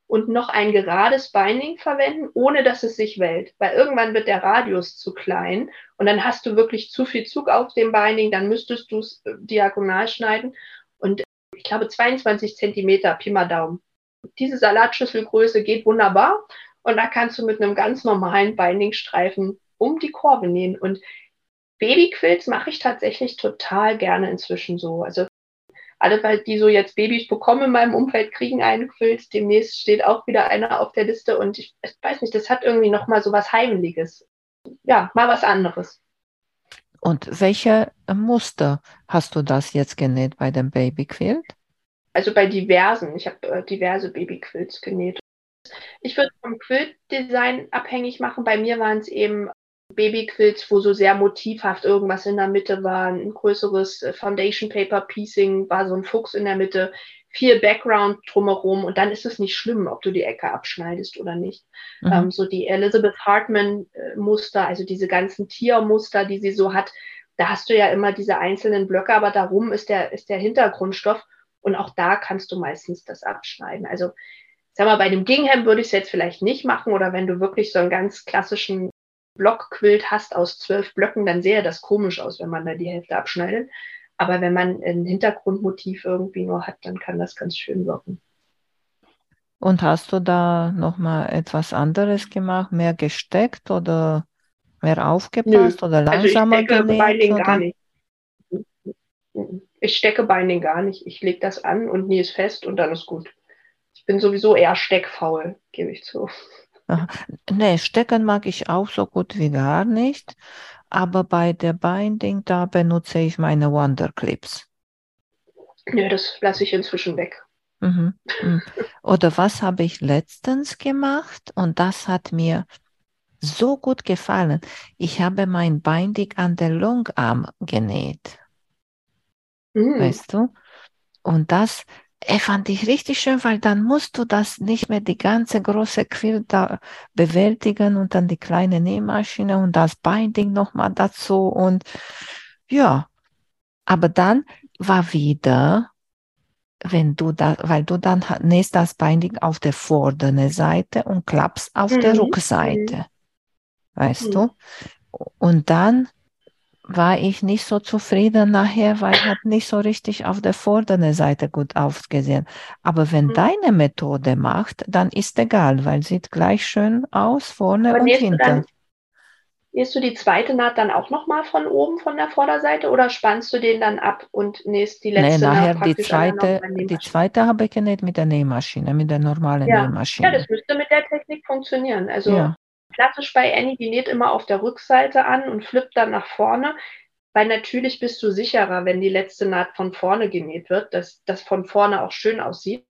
und noch ein gerades Binding verwenden, ohne dass es sich wellt. Weil irgendwann wird der Radius zu klein und dann hast du wirklich zu viel Zug auf dem Binding, dann müsstest du es äh, diagonal schneiden. Und ich glaube 22 Zentimeter Pi mal Daumen. Diese Salatschüsselgröße geht wunderbar und da kannst du mit einem ganz normalen Bindingstreifen um die Kurve nähen. Und Babyquilts mache ich tatsächlich total gerne inzwischen so. Also alle, die so jetzt Babys bekommen in meinem Umfeld, kriegen einen Quilt. Demnächst steht auch wieder einer auf der Liste und ich, ich weiß nicht, das hat irgendwie nochmal so was Heimliches. Ja, mal was anderes. Und welche Muster hast du das jetzt genäht bei dem Babyquilt? Also bei diversen. Ich habe äh, diverse Babyquilts genäht. Ich würde vom Quiltdesign abhängig machen. Bei mir waren es eben Babyquilts, wo so sehr motivhaft irgendwas in der Mitte war, ein größeres äh, Foundation Paper Piecing, war so ein Fuchs in der Mitte, viel Background drumherum und dann ist es nicht schlimm, ob du die Ecke abschneidest oder nicht. Mhm. Ähm, so die Elizabeth Hartman äh, Muster, also diese ganzen Tiermuster, die sie so hat, da hast du ja immer diese einzelnen Blöcke, aber darum ist der, ist der Hintergrundstoff und auch da kannst du meistens das abschneiden. Also sag mal, bei dem Gingham würde ich es jetzt vielleicht nicht machen oder wenn du wirklich so einen ganz klassischen Blockquilt hast aus zwölf Blöcken, dann sähe das komisch aus, wenn man da die Hälfte abschneidet. Aber wenn man ein Hintergrundmotiv irgendwie nur hat, dann kann das ganz schön wirken. Und hast du da nochmal etwas anderes gemacht, mehr gesteckt oder mehr aufgepasst Nö. oder langsamer also ich stecke genäht? Binding oder? gar nicht. Ich stecke Binding gar nicht. Ich lege das an und nähe es fest und dann ist gut. Ich bin sowieso eher steckfaul, gebe ich zu. Aha. Nee, stecken mag ich auch so gut wie gar nicht. Aber bei der Binding, da benutze ich meine Wonder Clips. Nö, das lasse ich inzwischen weg. Mhm. mhm. Oder was habe ich letztens gemacht? Und das hat mir so gut gefallen. Ich habe mein Binding an der Longarm genäht. Mhm. Weißt du? Und das fand ich richtig schön, weil dann musst du das nicht mehr die ganze große Quilt da bewältigen und dann die kleine Nähmaschine und das Binding nochmal dazu und ja, aber dann war wieder, wenn du da, weil du dann nähst das Binding auf der vorderen Seite und klappst auf Mhm. der Rückseite, weißt Mhm. du? Und dann war ich nicht so zufrieden nachher, weil hat nicht so richtig auf der vorderen Seite gut ausgesehen. Aber wenn Mhm. deine Methode macht, dann ist egal, weil sieht gleich schön aus, vorne Aber und hinten. nähst du die zweite Naht dann auch nochmal von oben von der Vorderseite oder spannst du den dann ab und nähst die Nee, letzte nachher Naht die zweite, die zweite habe ich genäht mit der Nähmaschine, mit der normalen Ja. Ja, Nähmaschine. das müsste mit der Technik funktionieren. Also Ja, klassisch bei Annie, die näht immer auf der Rückseite an und flippt dann nach vorne, weil natürlich bist du sicherer, wenn die letzte Naht von vorne genäht wird, dass das von vorne auch schön aussieht.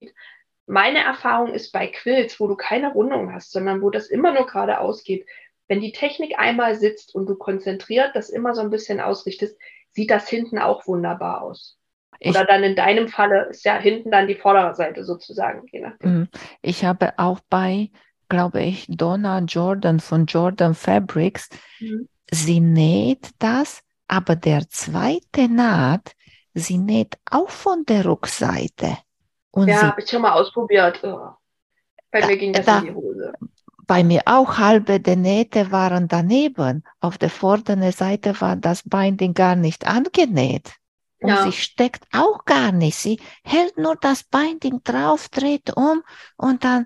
Meine Erfahrung ist bei Quills, wo du keine Rundung hast, sondern wo das immer nur geradeaus geht. Wenn die Technik einmal sitzt und du konzentriert das immer so ein bisschen ausrichtest, sieht das hinten auch wunderbar aus. ich, Oder dann in deinem Falle ist ja hinten dann die vordere Seite sozusagen, je nachdem. mm, ich habe auch bei, glaube ich, Donna Jordan von Jordan Fabrics, Mhm. sie näht das, aber der zweite Naht, sie näht auch von der Rückseite. Und Ja, habe ich schon mal ausprobiert. Oh. Bei mir ging das da- in die Hose. bei mir auch halbe der Nähte waren daneben. Auf der vorderen Seite war das Binding gar nicht angenäht. Und Ja. sie steckt auch gar nicht. Sie hält nur das Binding drauf, dreht um und dann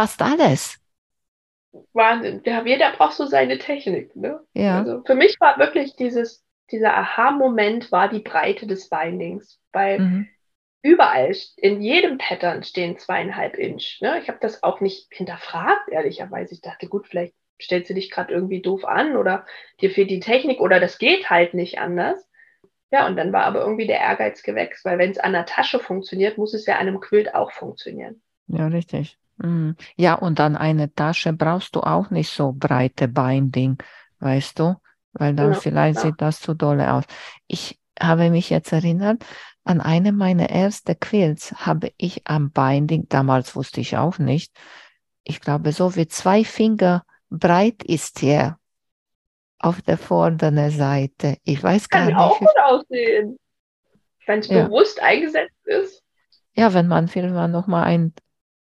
passt alles. Wahnsinn. Ja, jeder braucht so seine Technik. Ne? Ja. Also für mich war wirklich dieses, dieser Aha-Moment war die Breite des Bindings. Weil Mhm. überall, in jedem Pattern stehen zweieinhalb Inch. Ne? Ich habe das auch nicht hinterfragt, ehrlicherweise. Ich dachte, gut, vielleicht stellst du dich gerade irgendwie doof an oder dir fehlt die Technik oder das geht halt nicht anders. Ja, und dann war aber irgendwie der Ehrgeiz gewächst, weil wenn es an der Tasche funktioniert, muss es ja an einem Quilt auch funktionieren. Ja, richtig. Mhm. Ja, und dann eine Tasche brauchst du auch nicht so breite Binding, weißt du? Weil dann Genau, vielleicht ja. sieht das zu dolle aus. Ich habe mich jetzt erinnert, an eine meiner ersten Quilts habe ich am Binding, damals wusste ich auch nicht, ich glaube, so wie zwei Finger breit ist er auf der vorderen Seite. Ich weiß gar Kann auch nicht. wie- gut aussehen. Wenn es Ja. bewusst eingesetzt ist. Ja, wenn man man noch mal ein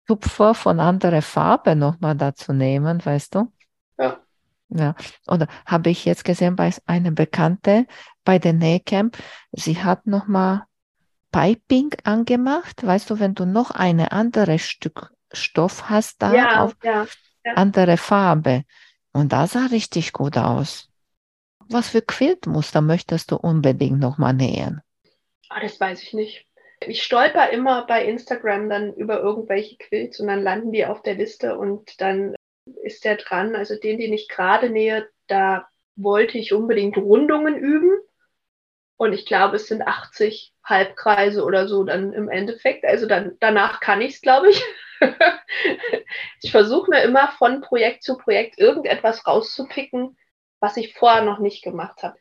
Tupfer von anderer Farbe noch mal dazu nehmen, weißt du? Ja. Ja, oder habe ich jetzt gesehen bei einer Bekannte bei der Nähcamp, sie hat noch mal Piping angemacht, weißt du, wenn du noch eine andere Stück Stoff hast da ja, auf ja. andere Farbe und das sah richtig gut aus. Was für Quiltmuster möchtest du unbedingt noch mal nähen? Ah, das weiß ich nicht. Ich stolper immer bei Instagram dann über irgendwelche Quilts und dann landen die auf der Liste und dann ist der dran. Also den, den ich gerade nähe, da wollte ich unbedingt Rundungen üben. Und ich glaube, es sind 80 Halbkreise oder so dann im Endeffekt. Also dann, danach kann ich es, glaube ich. (laughs) ich versuche mir immer von Projekt zu Projekt irgendetwas rauszupicken, was ich vorher noch nicht gemacht habe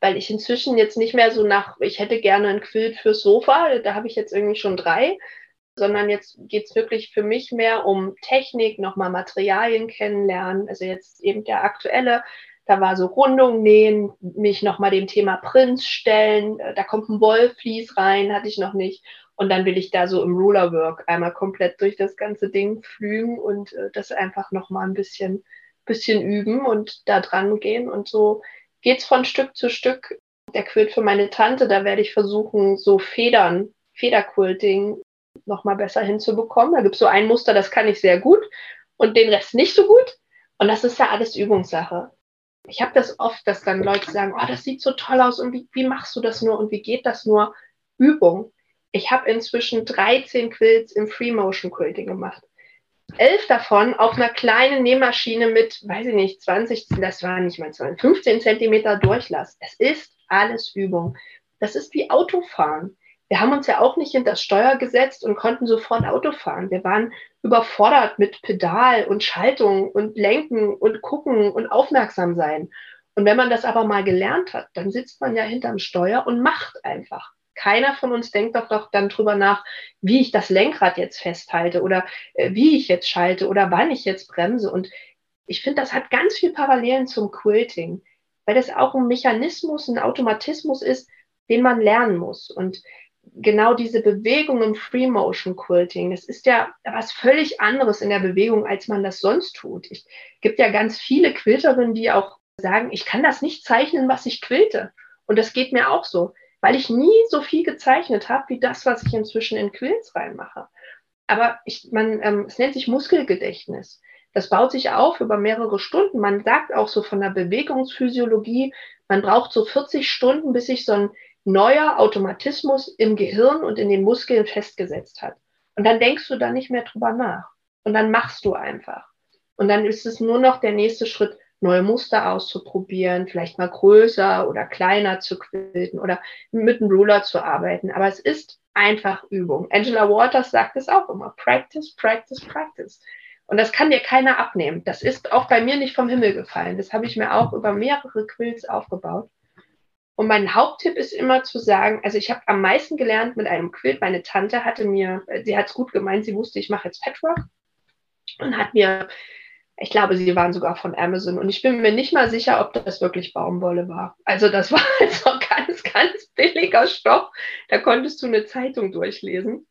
weil ich inzwischen jetzt nicht mehr so nach, ich hätte gerne ein Quilt fürs Sofa, da habe ich jetzt irgendwie schon drei, sondern jetzt geht es wirklich für mich mehr um Technik, nochmal Materialien kennenlernen. Also jetzt eben der aktuelle, da war so Rundung nähen, mich nochmal dem Thema Prints stellen, da kommt ein Wollflies rein, hatte ich noch nicht. Und dann will ich da so im Rollerwork einmal komplett durch das ganze Ding flügen und äh, das einfach nochmal ein bisschen, bisschen üben und da dran gehen und so geht's von Stück zu Stück. Der Quilt für meine Tante, da werde ich versuchen, so Federn, Federquilting nochmal besser hinzubekommen. Da gibt's so ein Muster, das kann ich sehr gut und den Rest nicht so gut. Und das ist ja alles Übungssache. Ich habe das oft, dass dann Leute sagen, oh, das sieht so toll aus und wie, wie machst du das nur und wie geht das nur? Übung. Ich habe inzwischen 13 Quilts im Free Motion Quilting gemacht. Elf davon auf einer kleinen Nähmaschine mit, weiß ich nicht, 20, das war nicht mal 20, 15 Zentimeter Durchlass. Es ist alles Übung. Das ist wie Autofahren. Wir haben uns ja auch nicht hinter das Steuer gesetzt und konnten sofort Auto fahren. Wir waren überfordert mit Pedal und Schaltung und Lenken und Gucken und aufmerksam sein. Und wenn man das aber mal gelernt hat, dann sitzt man ja hinterm Steuer und macht einfach. Keiner von uns denkt doch, doch dann drüber nach, wie ich das Lenkrad jetzt festhalte oder äh, wie ich jetzt schalte oder wann ich jetzt bremse. Und ich finde, das hat ganz viel Parallelen zum Quilting, weil das auch ein Mechanismus, ein Automatismus ist, den man lernen muss. Und genau diese Bewegung im Free Motion Quilting, das ist ja was völlig anderes in der Bewegung, als man das sonst tut. Es gibt ja ganz viele Quilterinnen, die auch sagen, ich kann das nicht zeichnen, was ich quilte. Und das geht mir auch so weil ich nie so viel gezeichnet habe, wie das, was ich inzwischen in Quills reinmache. Aber ich, man, ähm, es nennt sich Muskelgedächtnis. Das baut sich auf über mehrere Stunden. Man sagt auch so von der Bewegungsphysiologie, man braucht so 40 Stunden, bis sich so ein neuer Automatismus im Gehirn und in den Muskeln festgesetzt hat. Und dann denkst du da nicht mehr drüber nach. Und dann machst du einfach. Und dann ist es nur noch der nächste Schritt, neue Muster auszuprobieren, vielleicht mal größer oder kleiner zu quilten oder mit einem Ruler zu arbeiten. Aber es ist einfach Übung. Angela Waters sagt es auch immer. Practice, practice, practice. Und das kann dir keiner abnehmen. Das ist auch bei mir nicht vom Himmel gefallen. Das habe ich mir auch über mehrere Quills aufgebaut. Und mein Haupttipp ist immer zu sagen, also ich habe am meisten gelernt mit einem Quilt. Meine Tante hatte mir, sie hat es gut gemeint, sie wusste, ich mache jetzt Patchwork und hat mir ich glaube, sie waren sogar von Amazon und ich bin mir nicht mal sicher, ob das wirklich Baumwolle war. Also das (laughs) war also ganz, ganz billiger Stoff. Da konntest du eine Zeitung durchlesen.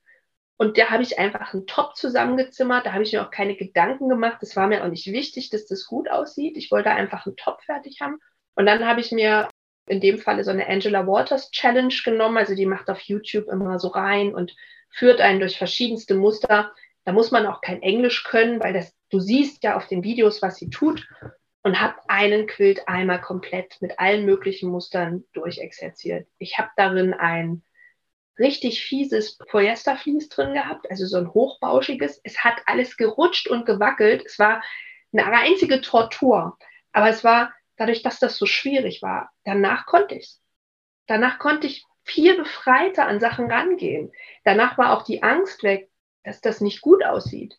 Und da habe ich einfach einen Top zusammengezimmert. Da habe ich mir auch keine Gedanken gemacht. Es war mir auch nicht wichtig, dass das gut aussieht. Ich wollte einfach einen Top fertig haben. Und dann habe ich mir in dem Falle so eine Angela Waters Challenge genommen. Also die macht auf YouTube immer so rein und führt einen durch verschiedenste Muster. Da muss man auch kein Englisch können, weil das, du siehst ja auf den Videos, was sie tut und habe einen Quilt einmal komplett mit allen möglichen Mustern durchexerziert. Ich habe darin ein richtig fieses Polyestervlies drin gehabt, also so ein hochbauschiges. Es hat alles gerutscht und gewackelt. Es war eine einzige Tortur. Aber es war dadurch, dass das so schwierig war. Danach konnte ich Danach konnte ich viel befreiter an Sachen rangehen. Danach war auch die Angst weg, dass das nicht gut aussieht.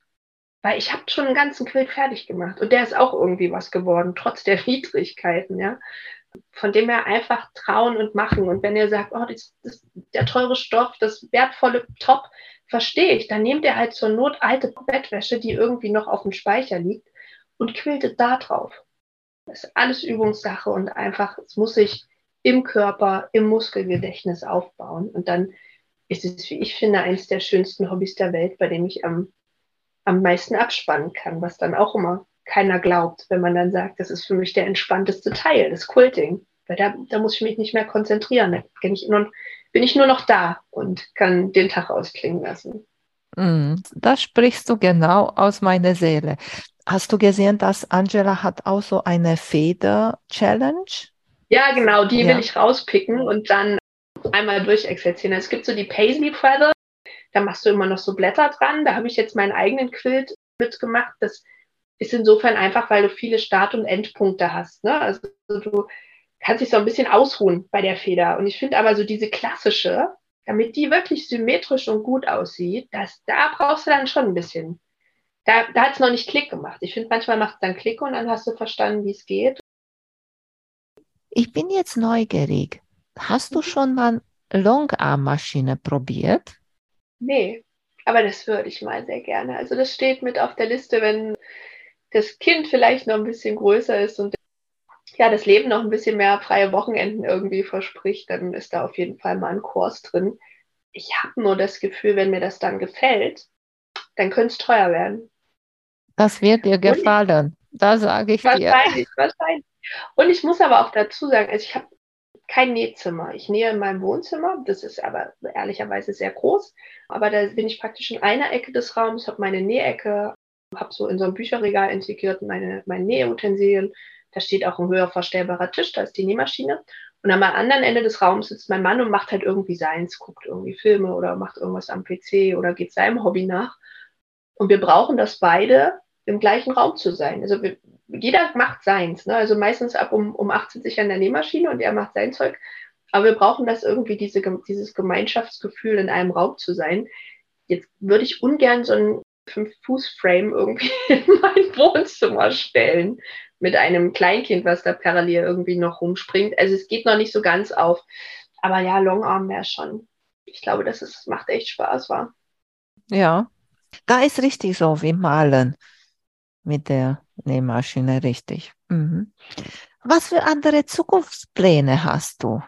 Weil ich habe schon einen ganzen Quilt fertig gemacht und der ist auch irgendwie was geworden, trotz der (laughs) Widrigkeiten, ja. Von dem her einfach trauen und machen. Und wenn ihr sagt, oh, das, das, der teure Stoff, das wertvolle Top, verstehe ich, dann nehmt ihr halt zur Not alte Bettwäsche, die irgendwie noch auf dem Speicher liegt und quiltet da drauf. Das ist alles Übungssache und einfach, es muss sich im Körper, im Muskelgedächtnis aufbauen. Und dann ist es, wie ich finde, eines der schönsten Hobbys der Welt, bei dem ich am, am meisten abspannen kann, was dann auch immer keiner glaubt, wenn man dann sagt, das ist für mich der entspannteste Teil, das Quilting. Weil da, da muss ich mich nicht mehr konzentrieren. Da bin ich, nur, bin ich nur noch da und kann den Tag ausklingen lassen. Mm, das sprichst du genau aus meiner Seele. Hast du gesehen, dass Angela hat auch so eine Feder-Challenge? Ja, genau, die ja. will ich rauspicken und dann einmal durchexerzieren. Es gibt so die Paisley Feather, da machst du immer noch so Blätter dran. Da habe ich jetzt meinen eigenen Quilt mitgemacht. Das ist insofern einfach, weil du viele Start- und Endpunkte hast. Ne? Also du kannst dich so ein bisschen ausruhen bei der Feder. Und ich finde aber so diese klassische, damit die wirklich symmetrisch und gut aussieht, das, da brauchst du dann schon ein bisschen. Da, da hat es noch nicht Klick gemacht. Ich finde, manchmal macht es dann Klick und dann hast du verstanden, wie es geht. Ich bin jetzt neugierig. Hast du schon mal Longarm-Maschine probiert? Nee, aber das würde ich mal sehr gerne. Also das steht mit auf der Liste, wenn das Kind vielleicht noch ein bisschen größer ist und ja, das Leben noch ein bisschen mehr freie Wochenenden irgendwie verspricht, dann ist da auf jeden Fall mal ein Kurs drin. Ich habe nur das Gefühl, wenn mir das dann gefällt, dann könnte es teuer werden. Das wird dir gefallen. da sage ich wahrscheinlich, dir. Wahrscheinlich, wahrscheinlich. Und ich muss aber auch dazu sagen, also ich habe kein Nähzimmer. Ich nähe in meinem Wohnzimmer, das ist aber ehrlicherweise sehr groß, aber da bin ich praktisch in einer Ecke des Raums, habe meine Nähecke, habe so in so ein Bücherregal integriert meine, meine Nähutensilien. Da steht auch ein höher verstellbarer Tisch, da ist die Nähmaschine. Und am anderen Ende des Raums sitzt mein Mann und macht halt irgendwie seins, guckt irgendwie Filme oder macht irgendwas am PC oder geht seinem Hobby nach. Und wir brauchen das beide im gleichen Raum zu sein. Also wir, jeder macht seins. Ne? Also meistens ab um, um 18 sich an der Nähmaschine und er macht sein Zeug. Aber wir brauchen das irgendwie, diese, dieses Gemeinschaftsgefühl, in einem Raum zu sein. Jetzt würde ich ungern so ein Fünf-Fuß-Frame irgendwie (laughs) in mein Wohnzimmer stellen mit einem Kleinkind, was da parallel irgendwie noch rumspringt. Also es geht noch nicht so ganz auf. Aber ja, Longarm wäre schon. Ich glaube, das ist, macht echt Spaß, war. Ja, da ist richtig so wie Malen mit der Nähmaschine, richtig. Mhm. Was für andere Zukunftspläne hast du?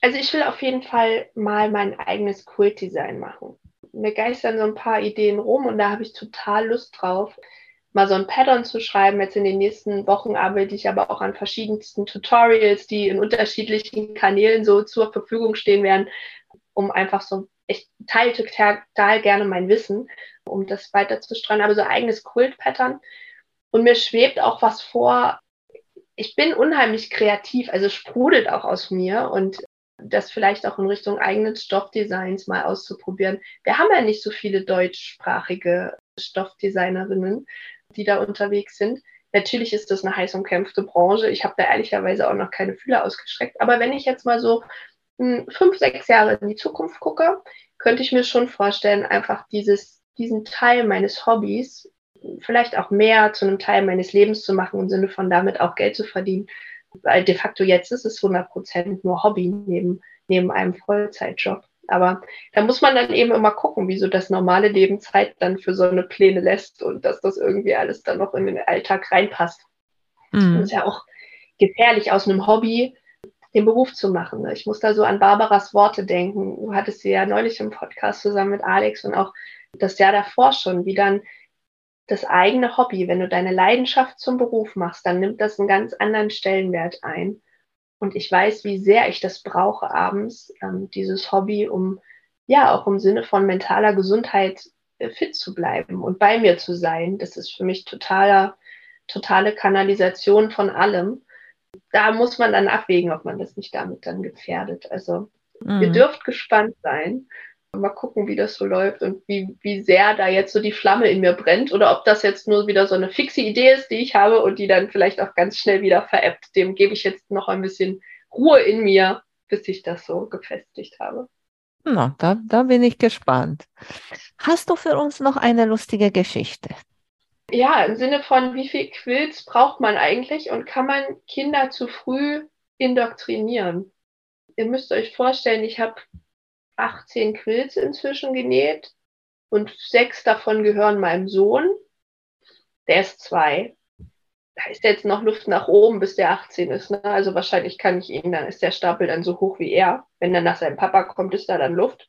Also ich will auf jeden Fall mal mein eigenes Kultdesign machen. Mir geistern so ein paar Ideen rum und da habe ich total Lust drauf, mal so ein Pattern zu schreiben. Jetzt in den nächsten Wochen arbeite ich aber auch an verschiedensten Tutorials, die in unterschiedlichen Kanälen so zur Verfügung stehen werden, um einfach so, ich teile total gerne mein Wissen, um das weiter zu streuen, aber so eigenes Kult-Pattern. Und mir schwebt auch was vor. Ich bin unheimlich kreativ, also sprudelt auch aus mir und das vielleicht auch in Richtung eigenen Stoffdesigns mal auszuprobieren. Wir haben ja nicht so viele deutschsprachige Stoffdesignerinnen, die da unterwegs sind. Natürlich ist das eine heiß umkämpfte Branche. Ich habe da ehrlicherweise auch noch keine Fühler ausgestreckt. Aber wenn ich jetzt mal so fünf, sechs Jahre in die Zukunft gucke, könnte ich mir schon vorstellen, einfach dieses, diesen Teil meines Hobbys vielleicht auch mehr zu einem Teil meines Lebens zu machen, im Sinne von damit auch Geld zu verdienen. Weil de facto jetzt ist es 100 Prozent nur Hobby neben, neben einem Vollzeitjob. Aber da muss man dann eben immer gucken, wieso das normale Leben Zeit dann für so eine Pläne lässt und dass das irgendwie alles dann noch in den Alltag reinpasst. Mhm. Das ist ja auch gefährlich, aus einem Hobby den Beruf zu machen. Ich muss da so an Barbaras Worte denken. Du hattest sie ja neulich im Podcast zusammen mit Alex und auch das Jahr davor schon, wie dann das eigene Hobby, wenn du deine Leidenschaft zum Beruf machst, dann nimmt das einen ganz anderen Stellenwert ein. Und ich weiß, wie sehr ich das brauche abends, ähm, dieses Hobby, um ja auch im Sinne von mentaler Gesundheit äh, fit zu bleiben und bei mir zu sein. Das ist für mich totaler, totale Kanalisation von allem. Da muss man dann abwägen, ob man das nicht damit dann gefährdet. Also mhm. ihr dürft gespannt sein. Mal gucken, wie das so läuft und wie, wie sehr da jetzt so die Flamme in mir brennt oder ob das jetzt nur wieder so eine fixe Idee ist, die ich habe und die dann vielleicht auch ganz schnell wieder veräppt. Dem gebe ich jetzt noch ein bisschen Ruhe in mir, bis ich das so gefestigt habe. Na, da, da bin ich gespannt. Hast du für uns noch eine lustige Geschichte? Ja, im Sinne von, wie viel Quills braucht man eigentlich und kann man Kinder zu früh indoktrinieren? Ihr müsst euch vorstellen, ich habe 18 Quills inzwischen genäht und sechs davon gehören meinem Sohn. Der ist zwei. Da ist jetzt noch Luft nach oben, bis der 18 ist. Ne? Also wahrscheinlich kann ich ihn, dann ist der Stapel dann so hoch wie er. Wenn er nach seinem Papa kommt, ist da dann Luft.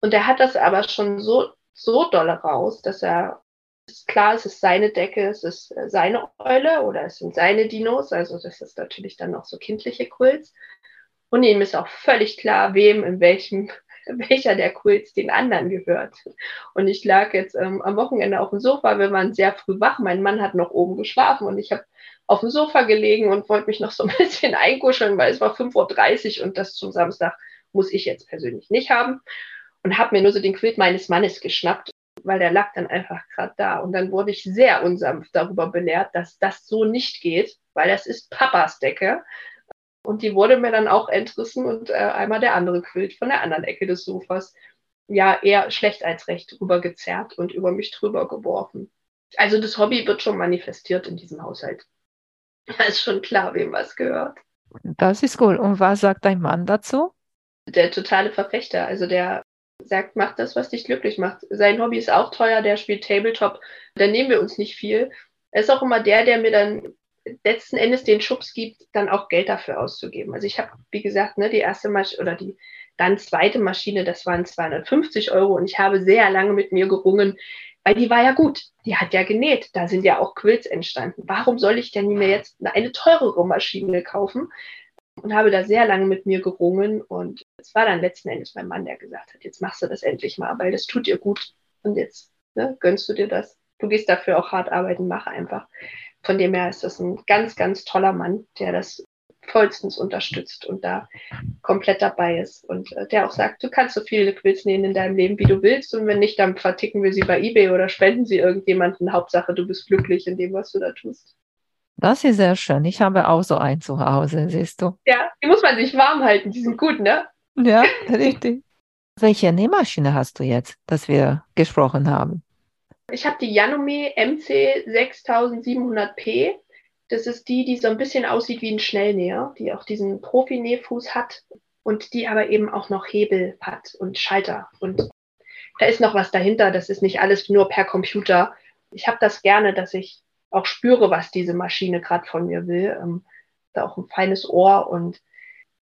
Und er hat das aber schon so, so dolle raus, dass er ist klar, es ist seine Decke, es ist seine Eule oder es sind seine Dinos, also das ist natürlich dann noch so kindliche Quills. Und ihm ist auch völlig klar, wem in welchem, (laughs) welcher der Quills den anderen gehört. Und ich lag jetzt ähm, am Wochenende auf dem Sofa, wir waren sehr früh wach. Mein Mann hat noch oben geschlafen und ich habe auf dem Sofa gelegen und wollte mich noch so ein (laughs) bisschen einkuscheln, weil es war 5.30 Uhr und das zum Samstag muss ich jetzt persönlich nicht haben. Und habe mir nur so den Quilt meines Mannes geschnappt, weil der lag dann einfach gerade da. Und dann wurde ich sehr unsanft darüber belehrt, dass das so nicht geht, weil das ist Papas Decke. Und die wurde mir dann auch entrissen und äh, einmal der andere Quilt von der anderen Ecke des Sofas ja eher schlecht als recht rübergezerrt und über mich drüber geworfen. Also das Hobby wird schon manifestiert in diesem Haushalt. Da (laughs) ist schon klar, wem was gehört. Das ist cool. Und was sagt dein Mann dazu? Der totale Verfechter. Also der sagt, mach das, was dich glücklich macht. Sein Hobby ist auch teuer, der spielt Tabletop. Da nehmen wir uns nicht viel. Er ist auch immer der, der mir dann letzten Endes den Schubs gibt, dann auch Geld dafür auszugeben. Also ich habe, wie gesagt, ne, die erste Maschine oder die dann zweite Maschine, das waren 250 Euro und ich habe sehr lange mit mir gerungen, weil die war ja gut. Die hat ja genäht. Da sind ja auch Quills entstanden. Warum soll ich denn mir jetzt eine teurere Maschine kaufen? Und habe da sehr lange mit mir gerungen und es war dann letzten Endes mein Mann, der gesagt hat, jetzt machst du das endlich mal, weil das tut dir gut und jetzt ne, gönnst du dir das. Du gehst dafür auch hart arbeiten, mach einfach. Von dem her ist das ein ganz, ganz toller Mann, der das vollstens unterstützt und da komplett dabei ist. Und äh, der auch sagt, du kannst so viele Quills nähen in deinem Leben, wie du willst. Und wenn nicht, dann verticken wir sie bei eBay oder spenden sie irgendjemanden. Hauptsache, du bist glücklich in dem, was du da tust. Das ist sehr schön. Ich habe auch so einen zu Hause, siehst du. Ja, die muss man sich warm halten. Die sind gut, ne? Ja, (laughs) richtig. Welche Nähmaschine hast du jetzt, dass wir gesprochen haben? Ich habe die Yanome MC 6700P. Das ist die, die so ein bisschen aussieht wie ein Schnellnäher, die auch diesen Profi-Nähfuß hat und die aber eben auch noch Hebel hat und Schalter. Und da ist noch was dahinter. Das ist nicht alles nur per Computer. Ich habe das gerne, dass ich auch spüre, was diese Maschine gerade von mir will. Ähm, da auch ein feines Ohr und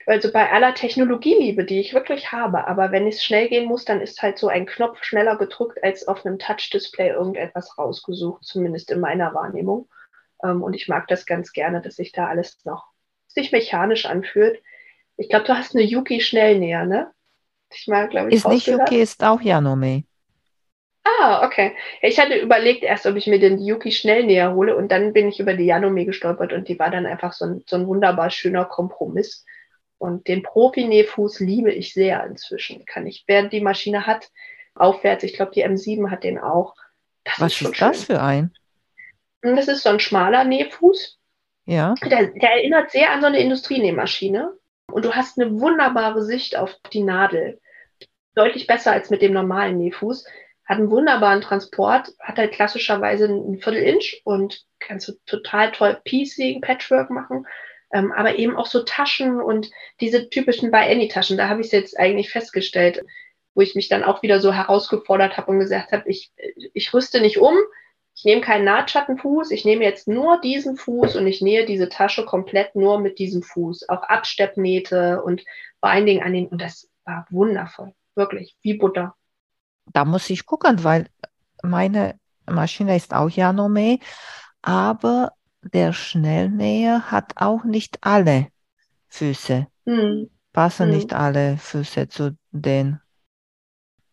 also bei aller Technologieliebe, die ich wirklich habe, aber wenn es schnell gehen muss, dann ist halt so ein Knopf schneller gedrückt als auf einem Touch-Display irgendetwas rausgesucht, zumindest in meiner Wahrnehmung. Ähm, und ich mag das ganz gerne, dass sich da alles noch sich mechanisch anfühlt. Ich glaube, du hast eine Yuki Schnellnäher, ne? Ich mal, glaube ich, Ist nicht Yuki, ist auch Yanome. Ah, okay. Ich hatte überlegt erst, ob ich mir den Yuki Schnellnäher hole und dann bin ich über die Yanome gestolpert und die war dann einfach so ein, so ein wunderbar schöner Kompromiss. Und den Profi-Nähfuß liebe ich sehr inzwischen. Kann ich, wer die Maschine hat, aufwärts, ich glaube, die M7 hat den auch. Das Was ist, ist das für ein? Das ist so ein schmaler Nähfuß. Ja. Der, der erinnert sehr an so eine Industrienähmaschine. Und du hast eine wunderbare Sicht auf die Nadel. Deutlich besser als mit dem normalen Nähfuß. Hat einen wunderbaren Transport, hat halt klassischerweise ein Viertel-Inch und kannst du total toll Piecing, Patchwork machen ähm, aber eben auch so Taschen und diese typischen By Any Taschen. Da habe ich es jetzt eigentlich festgestellt, wo ich mich dann auch wieder so herausgefordert habe und gesagt habe, ich, ich rüste nicht um, ich nehme keinen Nahtschattenfuß, ich nehme jetzt nur diesen Fuß und ich nähe diese Tasche komplett nur mit diesem Fuß. Auch Absteppnähte und Binding an den, und das war wundervoll, wirklich, wie Butter. Da muss ich gucken, weil meine Maschine ist auch Janome, aber der Schnellnäher hat auch nicht alle Füße. Mhm. Passen mhm. nicht alle Füße zu den.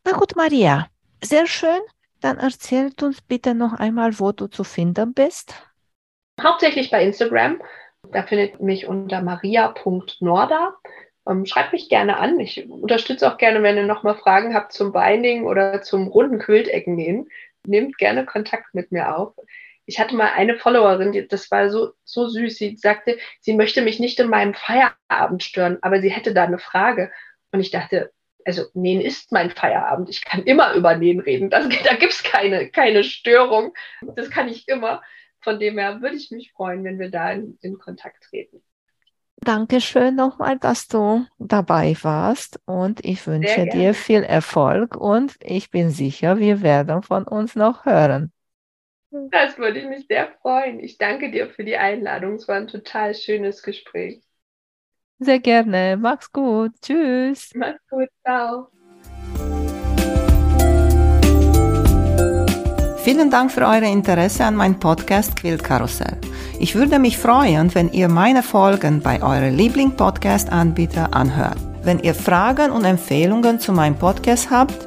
Na gut, Maria, sehr schön. Dann erzählt uns bitte noch einmal, wo du zu finden bist. Hauptsächlich bei Instagram. Da findet mich unter maria.norda. Ähm, schreibt mich gerne an. Ich unterstütze auch gerne, wenn ihr nochmal Fragen habt zum Binding oder zum runden Quiltecken nähen. Nehmt gerne Kontakt mit mir auf ich hatte mal eine Followerin, die, das war so, so süß, sie sagte, sie möchte mich nicht in meinem Feierabend stören, aber sie hätte da eine Frage. Und ich dachte, also Nähen ist mein Feierabend. Ich kann immer über Nähen reden. Das, (laughs) da gibt es keine, keine Störung. Das kann ich immer. Von dem her würde ich mich freuen, wenn wir da in, in Kontakt treten. Dankeschön nochmal, dass du dabei warst und ich wünsche dir viel Erfolg und ich bin sicher, wir werden von uns noch hören. Das würde ich mich sehr freuen. Ich danke dir für die Einladung. Es war ein total schönes Gespräch. Sehr gerne. Mach's gut. Tschüss. Mach's gut. Ciao. Vielen Dank für euer Interesse an meinem Podcast Quillkarussell. Ich würde mich freuen, wenn ihr meine Folgen bei eurem Liebling-Podcast-Anbieter anhört. Wenn ihr Fragen und Empfehlungen zu meinem Podcast habt,